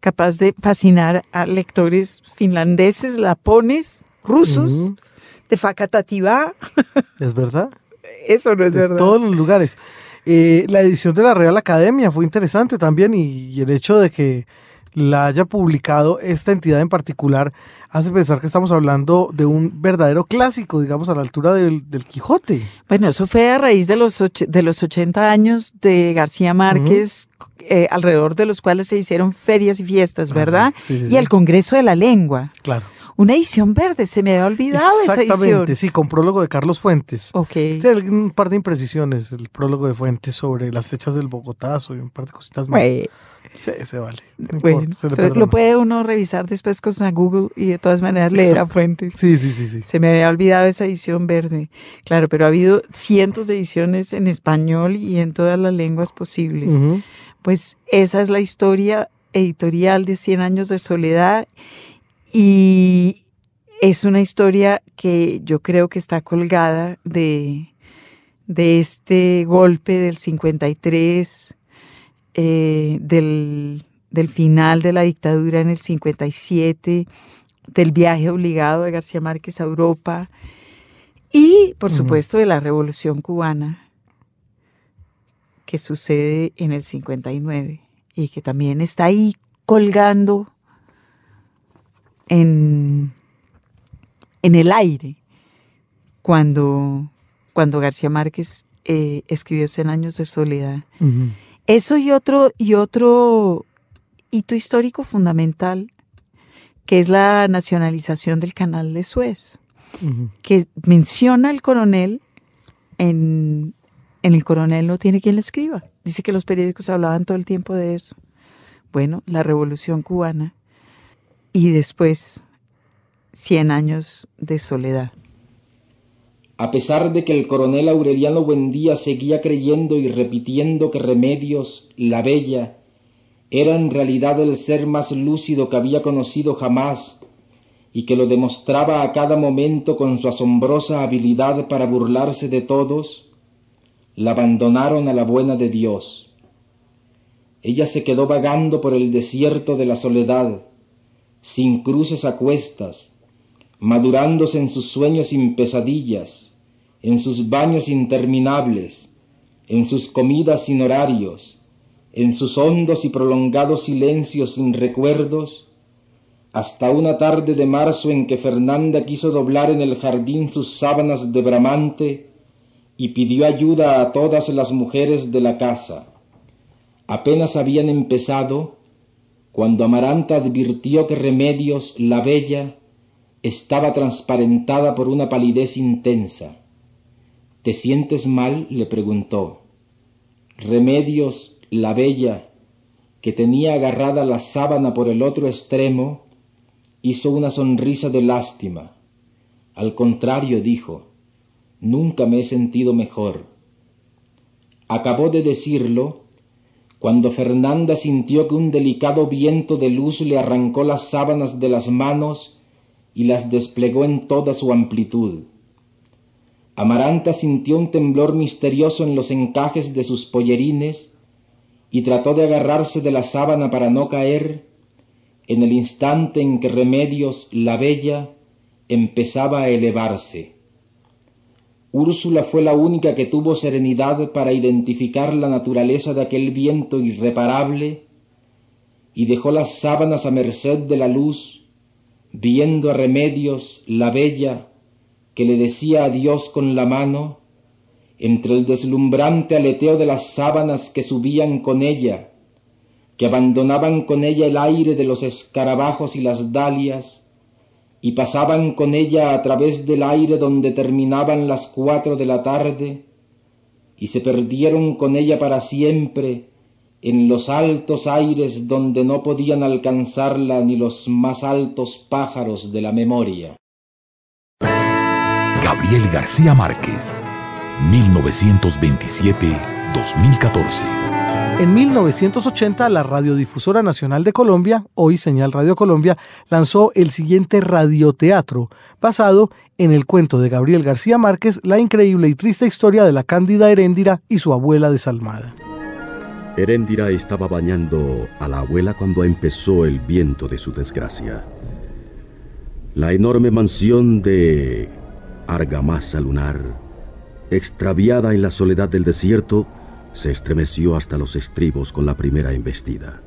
capaz de fascinar a lectores finlandeses, lapones, rusos, de Fakatativá. ¿Es verdad? Eso no es de verdad. todos los lugares. Eh, la edición de la Real Academia fue interesante también y el hecho de que la haya publicado esta entidad en particular hace pensar que estamos hablando de un verdadero clásico, digamos, a la altura del, Quijote. Bueno, eso fue a raíz de los, de los 80 años de García Márquez, eh, alrededor de los cuales se hicieron ferias y fiestas, ah, ¿verdad? y el Congreso de la Lengua. Claro. Una edición verde, se me había olvidado esa edición. Exactamente, sí, con prólogo de Carlos Fuentes. Ok. un par de imprecisiones, el prólogo de Fuentes sobre las fechas del Bogotazo y un par de cositas más. Sí, se vale. lo puede uno revisar después con Google y de todas maneras leer a fuentes. Sí, sí, sí, sí. Se me había olvidado esa edición verde. Claro, pero ha habido cientos de ediciones en español y en todas las lenguas posibles. Pues esa es la historia editorial de 100 años de soledad y es una historia que yo creo que está colgada de, de este golpe del 53 eh, del, final de la dictadura en el 57, del viaje obligado de García Márquez a Europa y, por supuesto, de la Revolución cubana que sucede en el 59 y que también está ahí colgando en, en el aire cuando, cuando García Márquez eh, escribió Cien años de soledad. Eso y otro, y otro hito histórico fundamental, que es la nacionalización del canal de Suez, que menciona el coronel en, en el coronel no tiene quien le escriba. Dice que los periódicos hablaban todo el tiempo de eso. Bueno, la revolución cubana y después 100 años de soledad. A pesar de que el coronel Aureliano Buendía seguía creyendo y repitiendo que Remedios, la bella, era en realidad el ser más lúcido que había conocido jamás, y que lo demostraba a cada momento con su asombrosa habilidad para burlarse de todos, la abandonaron a la buena de Dios. Ella se quedó vagando por el desierto de la soledad, sin cruces a cuestas, madurándose en sus sueños sin pesadillas, en sus baños interminables, en sus comidas sin horarios, en sus hondos y prolongados silencios sin recuerdos, hasta una tarde de marzo en que Fernanda quiso doblar en el jardín sus sábanas de bramante y pidió ayuda a todas las mujeres de la casa. Apenas habían empezado cuando Amaranta advirtió que Remedios, la bella, estaba transparentada por una palidez intensa. ¿Te sientes mal? le preguntó. Remedios, la bella, que tenía agarrada la sábana por el otro extremo, hizo una sonrisa de lástima. Al contrario, dijo, nunca me he sentido mejor. Acabó de decirlo cuando Fernanda sintió que un delicado viento de luz le arrancó las sábanas de las manos y las desplegó en toda su amplitud. Amaranta sintió un temblor misterioso en los encajes de sus pollerines y trató de agarrarse de la sábana para no caer en el instante en que Remedios, la bella, empezaba a elevarse. Úrsula fue la única que tuvo serenidad para identificar la naturaleza de aquel viento irreparable y dejó las sábanas a merced de la luz, viendo a Remedios, la bella, que le decía adiós con la mano, entre el deslumbrante aleteo de las sábanas que subían con ella, que abandonaban con ella el aire de los escarabajos y las dalias, y pasaban con ella a través del aire donde terminaban las cuatro de la tarde, y se perdieron con ella para siempre en los altos aires donde no podían alcanzarla ni los más altos pájaros de la memoria. Gabriel García Márquez, 1927-2014. En 1980, la Radiodifusora Nacional de Colombia, hoy Señal Radio Colombia, lanzó el siguiente radioteatro, basado en el cuento de Gabriel García Márquez, La increíble y triste historia de la cándida Heréndira y su abuela desalmada. Heréndira estaba bañando a la abuela cuando empezó el viento de su desgracia. La enorme mansión de argamasa lunar, extraviada en la soledad del desierto, se estremeció hasta los estribos con la primera embestida.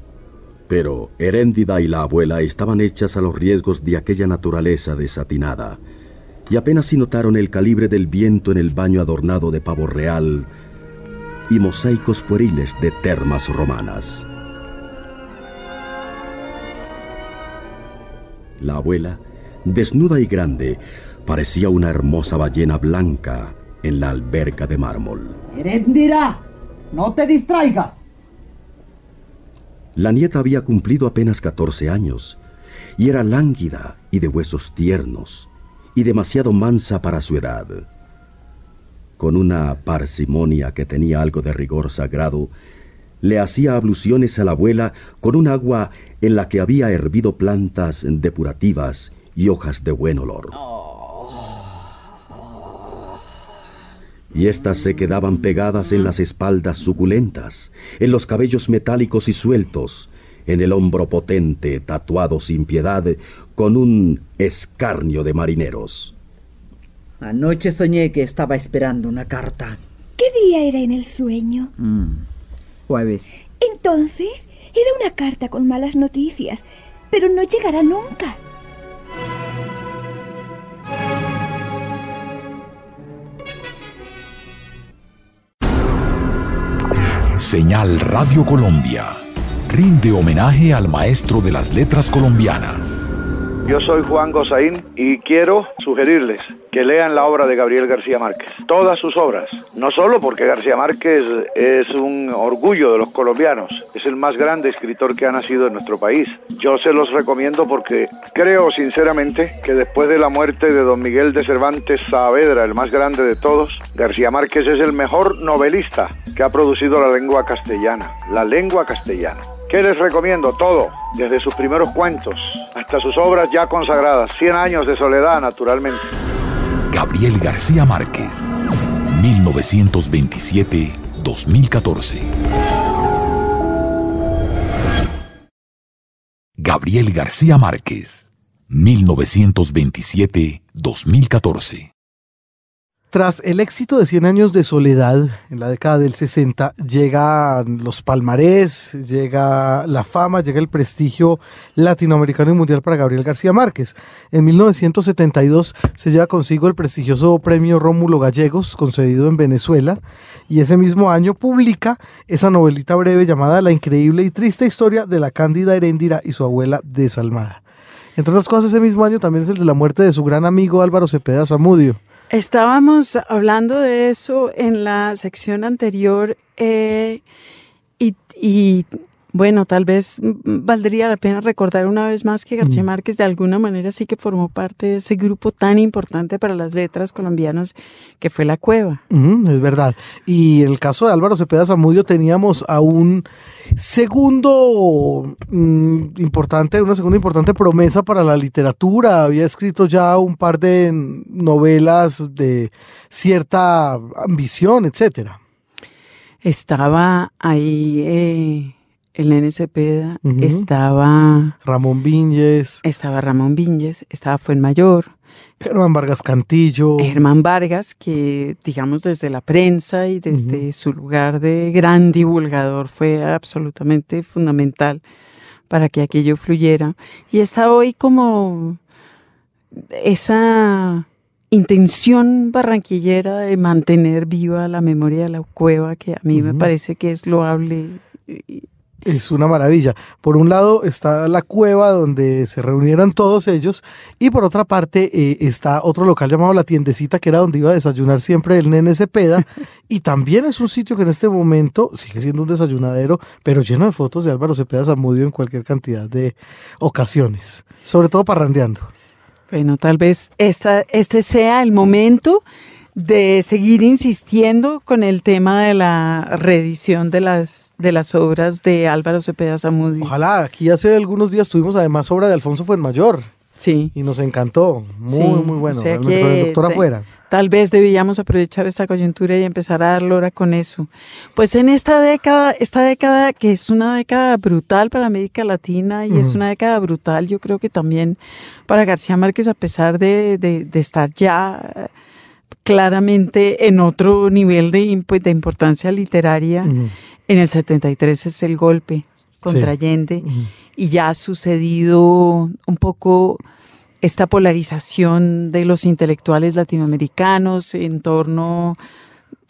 Pero Heréndida y la abuela estaban hechas a los riesgos de aquella naturaleza desatinada, y apenas si notaron el calibre del viento en el baño adornado de pavo real y mosaicos pueriles de termas romanas. La abuela, desnuda y grande, parecía una hermosa ballena blanca en la alberca de mármol. ¡Heréndira! No te distraigas. La nieta había cumplido apenas 14 años y era lánguida y de huesos tiernos y demasiado mansa para su edad. Con una parsimonia que tenía algo de rigor sagrado, le hacía abluciones a la abuela con un agua en la que había hervido plantas depurativas y hojas de buen olor. Y éstas se quedaban pegadas en las espaldas suculentas, en los cabellos metálicos y sueltos, en el hombro potente, tatuado sin piedad, con un escarnio de marineros. Anoche soñé que estaba esperando una carta. ¿Qué día era en el sueño? Mm, jueves. Entonces, era una carta con malas noticias, pero no llegará nunca. Señal Radio Colombia rinde homenaje al maestro de las letras colombianas. Yo soy Juan Gozaín y quiero sugerirles que lean la obra de Gabriel García Márquez, todas sus obras, no solo porque García Márquez es un orgullo de los colombianos, es el más grande escritor que ha nacido en nuestro país. Yo se los recomiendo porque creo sinceramente que después de la muerte de don Miguel de Cervantes Saavedra, el más grande de todos, García Márquez es el mejor novelista que ha producido la lengua castellana, la lengua castellana. ¿Qué les recomiendo? Todo, desde sus primeros cuentos hasta sus obras ya consagradas, 100 años de soledad, naturalmente. Gabriel García Márquez, 1927-2014. Gabriel García Márquez, 1927-2014. Tras el éxito de 100 años de soledad en la década del 60, llegan los palmarés, llega la fama, llega el prestigio latinoamericano y mundial para Gabriel García Márquez. En 1972 se lleva consigo el prestigioso premio Rómulo Gallegos, concedido en Venezuela, y ese mismo año publica esa novelita breve llamada La increíble y triste historia de la cándida Heréndira y su abuela desalmada. Entre otras cosas, ese mismo año también es el de la muerte de su gran amigo Álvaro Cepeda Zamudio. Estábamos hablando de eso en la sección anterior eh, y, y, bueno, tal vez valdría la pena recordar una vez más que García Márquez de alguna manera sí que formó parte de ese grupo tan importante para las letras colombianas que fue La Cueva. Mm, es verdad. Y en el caso de Álvaro Cepeda Zamudio teníamos a un segundo mm, importante, una segunda importante promesa para la literatura. Había escrito ya un par de novelas de cierta ambición, etcétera. Estaba ahí eh, el nene Cepeda, estaba Ramón Viñez, estaba Ramón Viñez, estaba Fuenmayor, Germán Vargas Cantillo. Germán Vargas, que digamos desde la prensa y desde su lugar de gran divulgador fue absolutamente fundamental para que aquello fluyera. Y está hoy como esa intención barranquillera de mantener viva la memoria de la cueva, que a mí me parece que es loable es una maravilla. Por un lado está la cueva donde se reunieron todos ellos y por otra parte eh, está otro local llamado La Tiendecita que era donde iba a desayunar siempre el nene Cepeda y también es un sitio que en este momento sigue siendo un desayunadero pero lleno de fotos de Álvaro Cepeda Zamudio en cualquier cantidad de ocasiones, sobre todo parrandeando. Bueno, tal vez esta, este sea el momento de seguir insistiendo con el tema de la reedición de las, de las obras de Álvaro Cepeda Zamudio. Ojalá, aquí hace algunos días tuvimos además obra de Alfonso Fuenmayor. Sí. Y nos encantó. Muy, muy bueno. O sea con el doctor afuera. Tal vez debíamos aprovechar esta coyuntura y empezar a dar lora con eso. Pues en esta década, esta década que es una década brutal para América Latina y es una década brutal, yo creo que también para García Márquez, a pesar de, de, de estar ya claramente en otro nivel de, de importancia literaria. En el 73 es el golpe contra Allende y ya ha sucedido un poco esta polarización de los intelectuales latinoamericanos en torno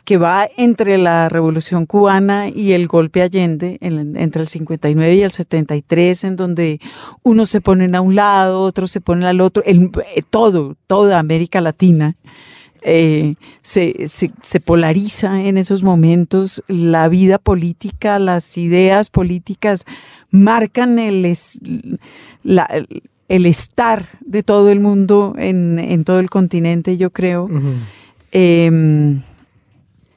que va entre la revolución cubana y el golpe Allende, entre el 59 y el 73, en donde unos se ponen a un lado, otros se ponen al otro, el, todo, toda América Latina eh, se, se, polariza en esos momentos, la vida política, las ideas políticas marcan el, el estar de todo el mundo en, todo el continente, yo creo. Em,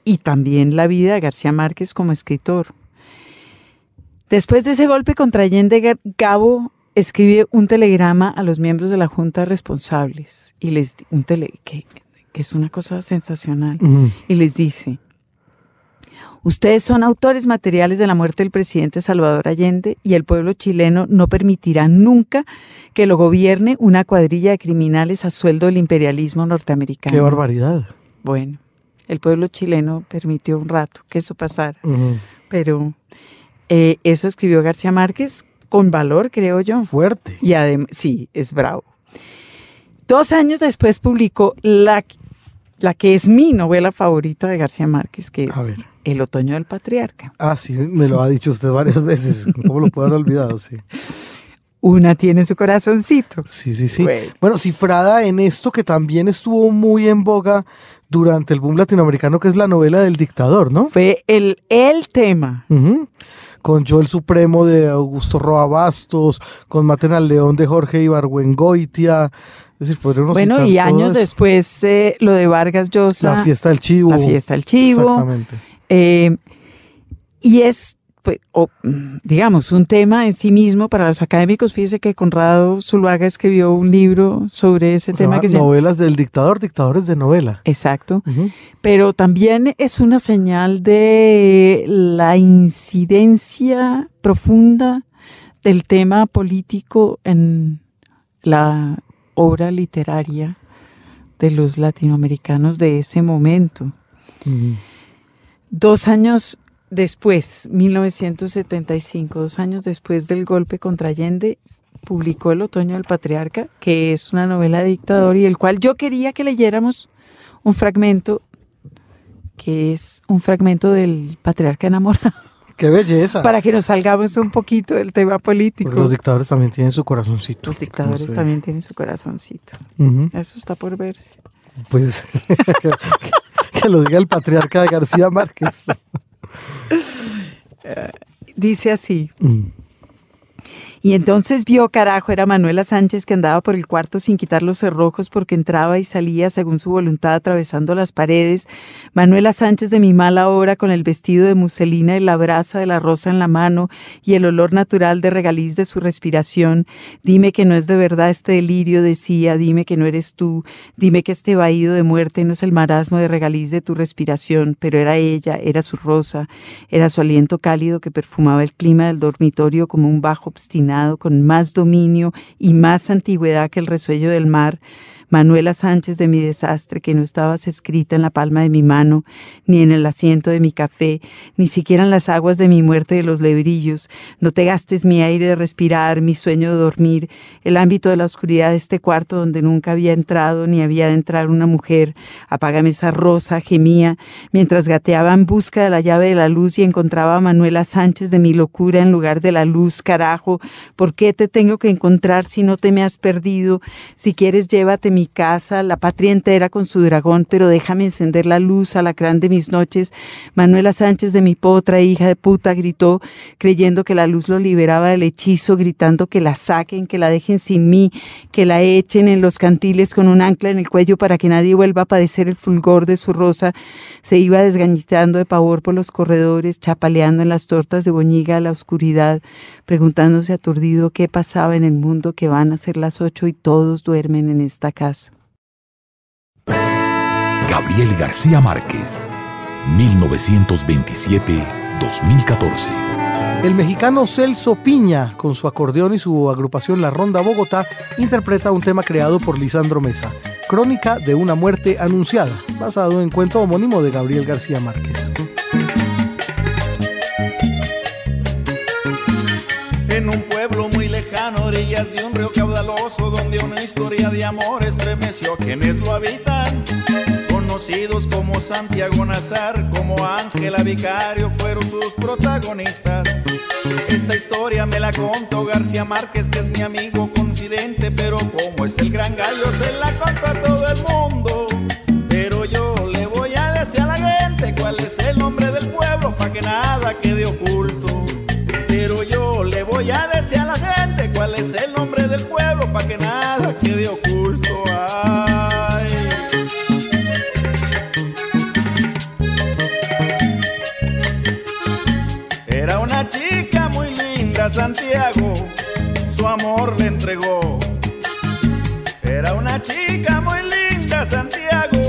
y también la vida de García Márquez como escritor. Después de ese golpe contra Allende, Gabo escribe un telegrama a los miembros de la Junta responsables y les un tele, que que es una cosa sensacional, y les dice, ustedes son autores materiales de la muerte del presidente Salvador Allende y el pueblo chileno no permitirá nunca que lo gobierne una cuadrilla de criminales a sueldo del imperialismo norteamericano. ¡Qué barbaridad! Bueno, el pueblo chileno permitió un rato que eso pasara, pero eh, eso escribió García Márquez con valor, creo yo. Fuerte. Y además, sí, es bravo. Dos años después publicó la la que es mi novela favorita de García Márquez, que es El otoño del patriarca. Ah, sí, me lo ha dicho usted varias veces. ¿Cómo lo puedo haber olvidado? Sí. Una tiene su corazoncito. Sí, sí, sí. Bueno. cifrada en esto que también estuvo muy en boga durante el boom latinoamericano, que es la novela del dictador, ¿no? Fue el, el tema. Con Yo el Supremo de Augusto Roa Bastos, con Maten al León de Jorge Ibargüengoitia, bueno, y años después eh, lo de Vargas Llosa. La fiesta del chivo. La fiesta del chivo. Exactamente. Eh, y es, pues, digamos, un tema en sí mismo para los académicos. Fíjese que Conrado Zuluaga escribió un libro sobre ese tema que se Novelas del dictador, dictadores de novela. Exacto. Pero también es una señal de la incidencia profunda del tema político en la obra literaria de los latinoamericanos de ese momento. Dos años después, 1975, dos años después del golpe contra Allende, publicó El Otoño del Patriarca, que es una novela de dictador y el cual yo quería que leyéramos un fragmento, que es un fragmento del Patriarca enamorado. ¡Qué belleza! Para que nos salgamos un poquito del tema político. Porque los dictadores también tienen su corazoncito. Los dictadores también tienen su corazoncito. Eso está por verse. Pues que, lo diga el patriarca de García Márquez. Dice así. Mm. Y entonces vio, carajo, era Manuela Sánchez que andaba por el cuarto sin quitar los cerrojos porque entraba y salía según su voluntad atravesando las paredes. Manuela Sánchez de mi mala hora con el vestido de muselina y la brasa de la rosa en la mano y el olor natural de regaliz de su respiración. Dime que no es de verdad este delirio, decía, dime que no eres tú, dime que este vaído de muerte no es el marasmo de regaliz de tu respiración, pero era ella, era su rosa, era su aliento cálido que perfumaba el clima del dormitorio como un bajo obstinado con más dominio y más antigüedad que el resuello del mar, Manuela Sánchez de mi desastre, que no estabas escrita en la palma de mi mano, ni en el asiento de mi café, ni siquiera en las aguas de mi muerte de los lebrillos. No te gastes mi aire de respirar, mi sueño de dormir, el ámbito de la oscuridad de este cuarto donde nunca había entrado ni había de entrar una mujer. Apágame esa rosa, gemía, mientras gateaba en busca de la llave de la luz y encontraba a Manuela Sánchez de mi locura en lugar de la luz, carajo. ¿Por qué te tengo que encontrar si no te me has perdido? Si quieres, llévate mi casa, la patria entera con su dragón, pero déjame encender la luz, alacrán de mis noches. Manuela Sánchez de mi potra, hija de puta, gritó, creyendo que la luz lo liberaba del hechizo, gritando que la saquen, que la dejen sin mí, que la echen en los cantiles con un ancla en el cuello para que nadie vuelva a padecer el fulgor de su rosa. Se iba desgañitando de pavor por los corredores, chapaleando en las tortas de boñiga a la oscuridad, preguntándose aturdido qué pasaba en el mundo que van a ser las ocho y todos duermen en esta casa. Gabriel García Márquez, 1927-2014. El mexicano Celso Piña, con su acordeón y su agrupación La Ronda Bogotá, interpreta un tema creado por Lisandro Mesa, Crónica de una muerte anunciada, basado en cuento homónimo de Gabriel García Márquez. En un pueblo muy lejano, orillas de un río caudaloso, donde una historia de amor estremeció a quienes lo habitan conocidos como Santiago Nazar, como Ángela Vicario fueron sus protagonistas. Esta historia me la contó García Márquez, que es mi amigo confidente, pero como es el gran gallo, se la contó a todo el mundo. Pero yo le voy a decir a la gente cuál es el nombre del pueblo, para que nada quede oculto. Pero yo le voy a decir a la gente cuál es el nombre del pueblo, para que nada quede oculto. Santiago su amor le entregó. Era una chica muy linda, Santiago,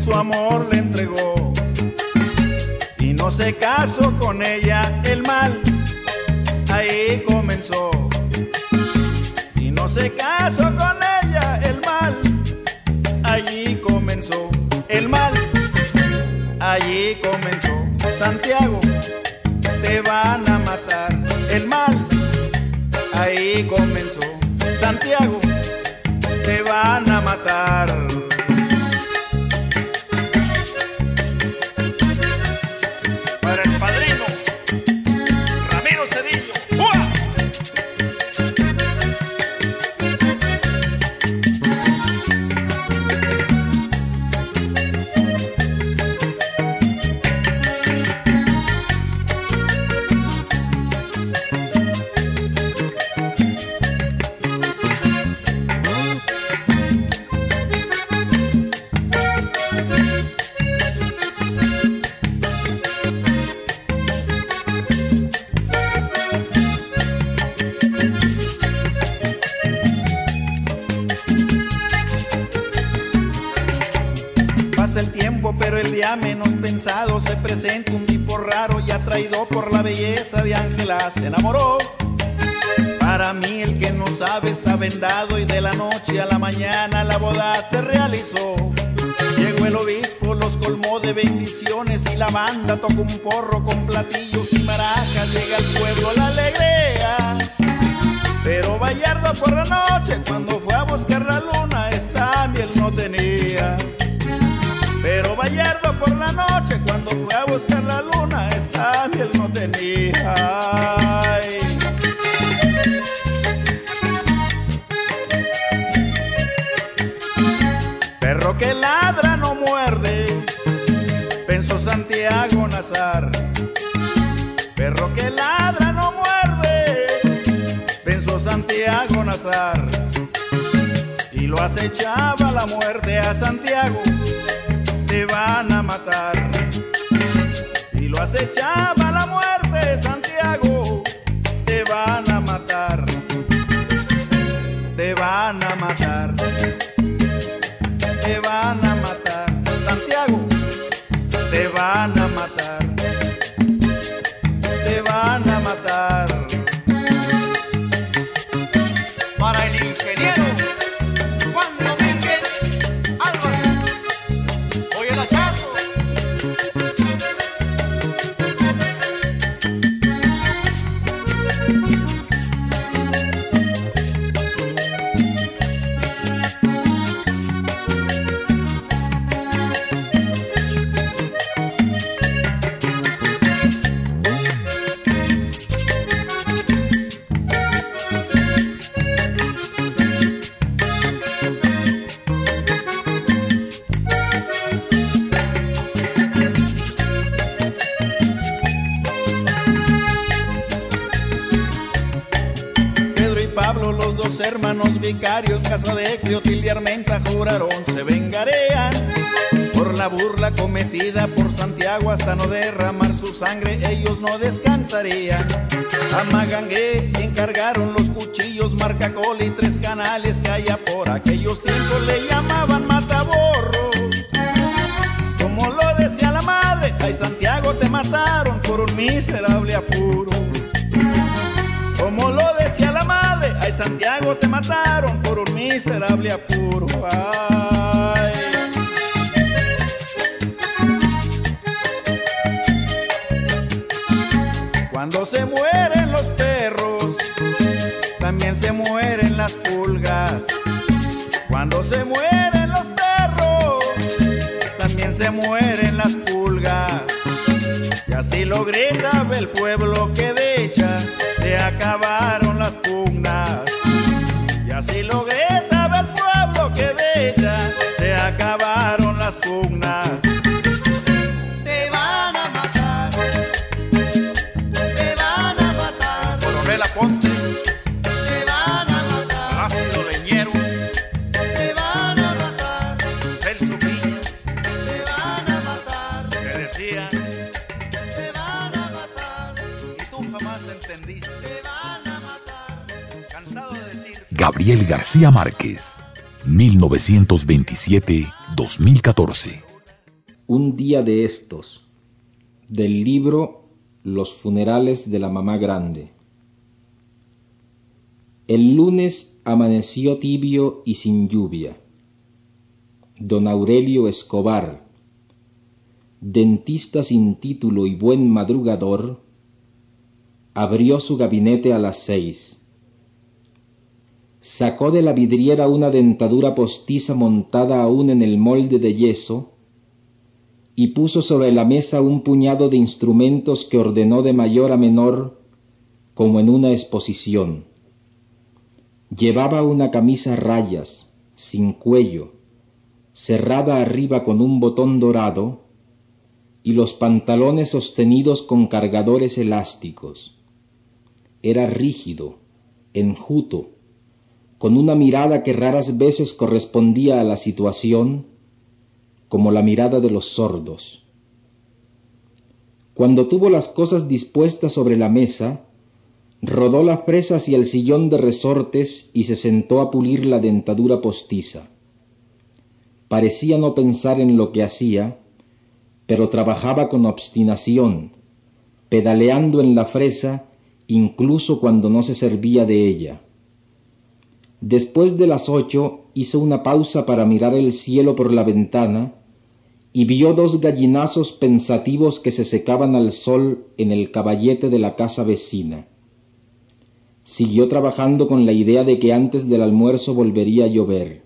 su amor le entregó. Y no se casó con ella el mal, comenzó. Y no se casó con ella el mal, allí comenzó el mal, allí comenzó Santiago, te van a matar el mal. Ahí comenzó Santiago, te van a matar. Se presenta un tipo raro y atraído por la belleza de Ángela se enamoró. Para mí el que no sabe está vendado y de la noche a la mañana la boda se realizó. Llegó el obispo, los colmó de bendiciones y la banda tocó un porro con platillos y maracas. Llega al pueblo la alegría. Pero Bayardo por la noche, cuando fue a buscar la luna, esta miel no tenía. Santiago Nazar. Perro que ladra no muerde, pensó Santiago Nazar. Y lo acechaba la muerte a Santiago, te van a matar. Y lo acechaba la muerte, de Cleotilde Armenta juraron se vengarían por la burla cometida por Santiago hasta no derramar su sangre, ellos no descansarían. A Magangué encargaron los cuchillos, marcacol y tres canales que allá por aquellos tiempos le llamaban mataborros. Como lo decía la madre, ay Santiago te mataron por un miserable apuro. Santiago te mataron por un miserable apuro. Cuando se mueren los perros, también se mueren las pulgas. Cuando se mueren los perros, también se mueren las pulgas. Y así lo gritaba el pueblo que de hecha se acabaron Gabriel García Márquez, 1927-2014. Un día de estos, del libro Los funerales de la mamá grande. El lunes amaneció tibio y sin lluvia. Don Aurelio Escobar, dentista sin título y buen madrugador, abrió su gabinete a las seis. Sacó de la vidriera una dentadura postiza montada aún en el molde de yeso y puso sobre la mesa un puñado de instrumentos que ordenó de mayor a menor como en una exposición. Llevaba una camisa a rayas, sin cuello, cerrada arriba con un botón dorado, y los pantalones sostenidos con cargadores elásticos. Era rígido, enjuto, con una mirada que raras veces correspondía a la situación, como la mirada de los sordos. Cuando tuvo las cosas dispuestas sobre la mesa, rodó la fresa hacia el sillón de resortes y se sentó a pulir la dentadura postiza. Parecía no pensar en lo que hacía, pero trabajaba con obstinación, pedaleando en la fresa incluso cuando no se servía de ella. Después de las ocho hizo una pausa para mirar el cielo por la ventana y vio dos gallinazos pensativos que se secaban al sol en el caballete de la casa vecina. Siguió trabajando con la idea de que antes del almuerzo volvería a llover.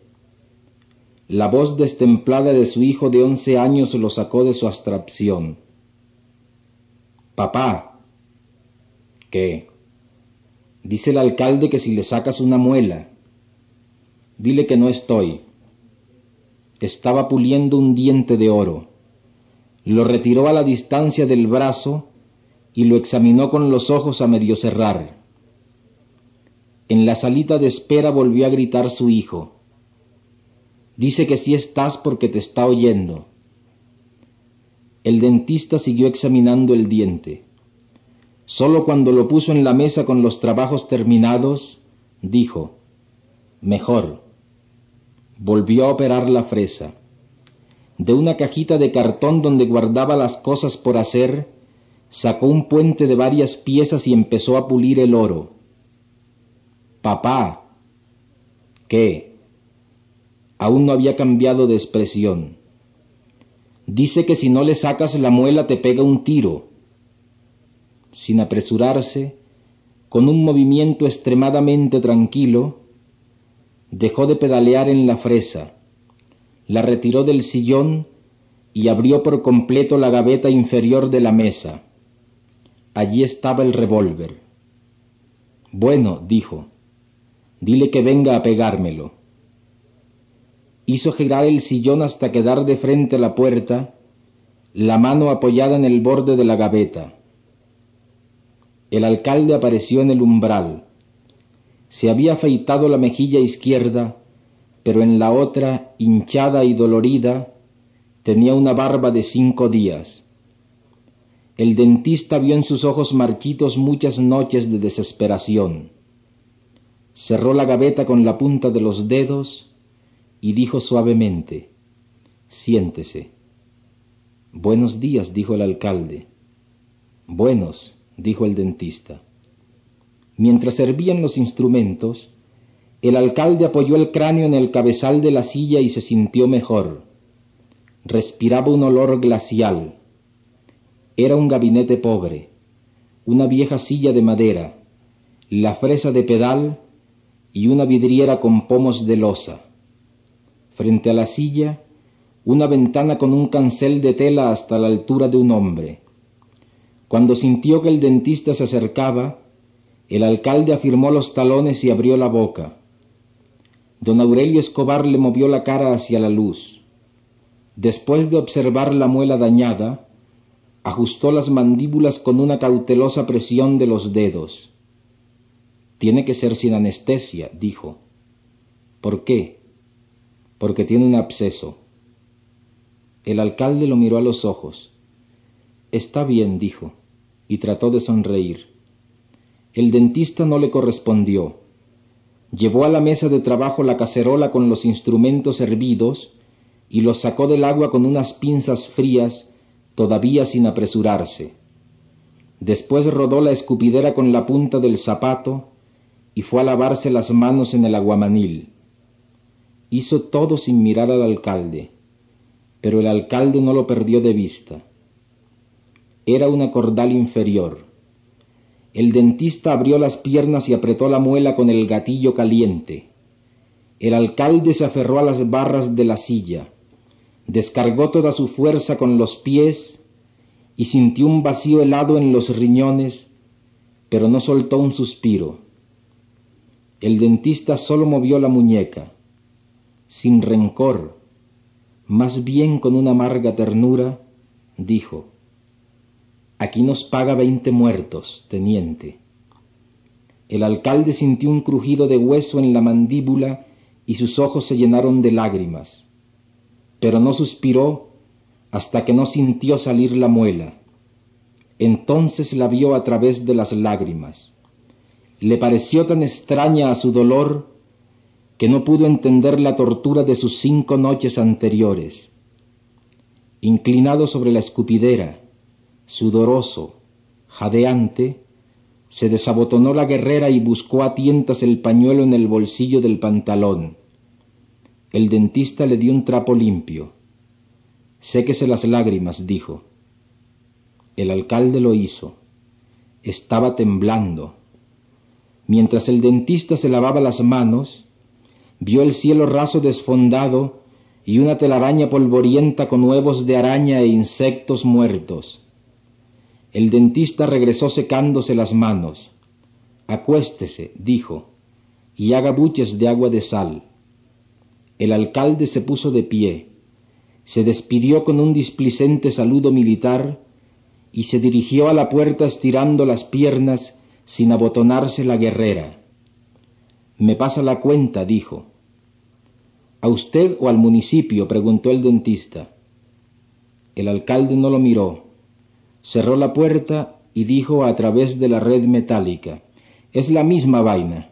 La voz destemplada de su hijo de once años lo sacó de su abstracción. Papá. ¿Qué? Dice el alcalde que si le sacas una muela. Dile que no estoy. Estaba puliendo un diente de oro. Lo retiró a la distancia del brazo y lo examinó con los ojos a medio cerrar. En la salita de espera volvió a gritar su hijo. Dice que sí estás porque te está oyendo. El dentista siguió examinando el diente. Solo cuando lo puso en la mesa con los trabajos terminados, dijo, mejor. Volvió a operar la fresa. De una cajita de cartón donde guardaba las cosas por hacer, sacó un puente de varias piezas y empezó a pulir el oro. Papá. ¿Qué? Aún no había cambiado de expresión. Dice que si no le sacas la muela te pega un tiro. Sin apresurarse, con un movimiento extremadamente tranquilo, dejó de pedalear en la fresa, la retiró del sillón y abrió por completo la gaveta inferior de la mesa. Allí estaba el revólver. Bueno, dijo, dile que venga a pegármelo hizo girar el sillón hasta quedar de frente a la puerta, la mano apoyada en el borde de la gaveta. El alcalde apareció en el umbral. Se había afeitado la mejilla izquierda, pero en la otra, hinchada y dolorida, tenía una barba de cinco días. El dentista vio en sus ojos marchitos muchas noches de desesperación. Cerró la gaveta con la punta de los dedos y dijo suavemente, Siéntese. Buenos días, dijo el alcalde. Buenos, dijo el dentista. Mientras servían los instrumentos, el alcalde apoyó el cráneo en el cabezal de la silla y se sintió mejor. Respiraba un olor glacial. Era un gabinete pobre, una vieja silla de madera, la fresa de pedal y una vidriera con pomos de losa frente a la silla, una ventana con un cancel de tela hasta la altura de un hombre. Cuando sintió que el dentista se acercaba, el alcalde afirmó los talones y abrió la boca. Don Aurelio Escobar le movió la cara hacia la luz. Después de observar la muela dañada, ajustó las mandíbulas con una cautelosa presión de los dedos. Tiene que ser sin anestesia, dijo. ¿Por qué? porque tiene un absceso. El alcalde lo miró a los ojos. Está bien, dijo, y trató de sonreír. El dentista no le correspondió. Llevó a la mesa de trabajo la cacerola con los instrumentos hervidos y los sacó del agua con unas pinzas frías, todavía sin apresurarse. Después rodó la escupidera con la punta del zapato y fue a lavarse las manos en el aguamanil. Hizo todo sin mirar al alcalde, pero el alcalde no lo perdió de vista. Era una cordal inferior. El dentista abrió las piernas y apretó la muela con el gatillo caliente. El alcalde se aferró a las barras de la silla, descargó toda su fuerza con los pies y sintió un vacío helado en los riñones, pero no soltó un suspiro. El dentista solo movió la muñeca sin rencor, más bien con una amarga ternura, dijo, Aquí nos paga veinte muertos, teniente. El alcalde sintió un crujido de hueso en la mandíbula y sus ojos se llenaron de lágrimas, pero no suspiró hasta que no sintió salir la muela. Entonces la vio a través de las lágrimas. Le pareció tan extraña a su dolor que no pudo entender la tortura de sus cinco noches anteriores. Inclinado sobre la escupidera, sudoroso, jadeante, Se desabotonó la guerrera y buscó a tientas el pañuelo en el bolsillo del pantalón. El dentista le dio un trapo limpio. Séquese las lágrimas, dijo. El alcalde lo hizo. Estaba temblando. Mientras el dentista se lavaba las manos, vio el cielo raso desfondado y una telaraña polvorienta con huevos de araña e insectos muertos. El dentista regresó secándose las manos. Acuéstese, dijo, y haga buches de agua de sal. El alcalde se puso de pie, se despidió con un displicente saludo militar y se dirigió a la puerta estirando las piernas sin abotonarse la guerrera. Me pasa la cuenta, dijo. ¿A usted o al municipio? preguntó el dentista. El alcalde no lo miró. Cerró la puerta y dijo a través de la red metálica, es la misma vaina.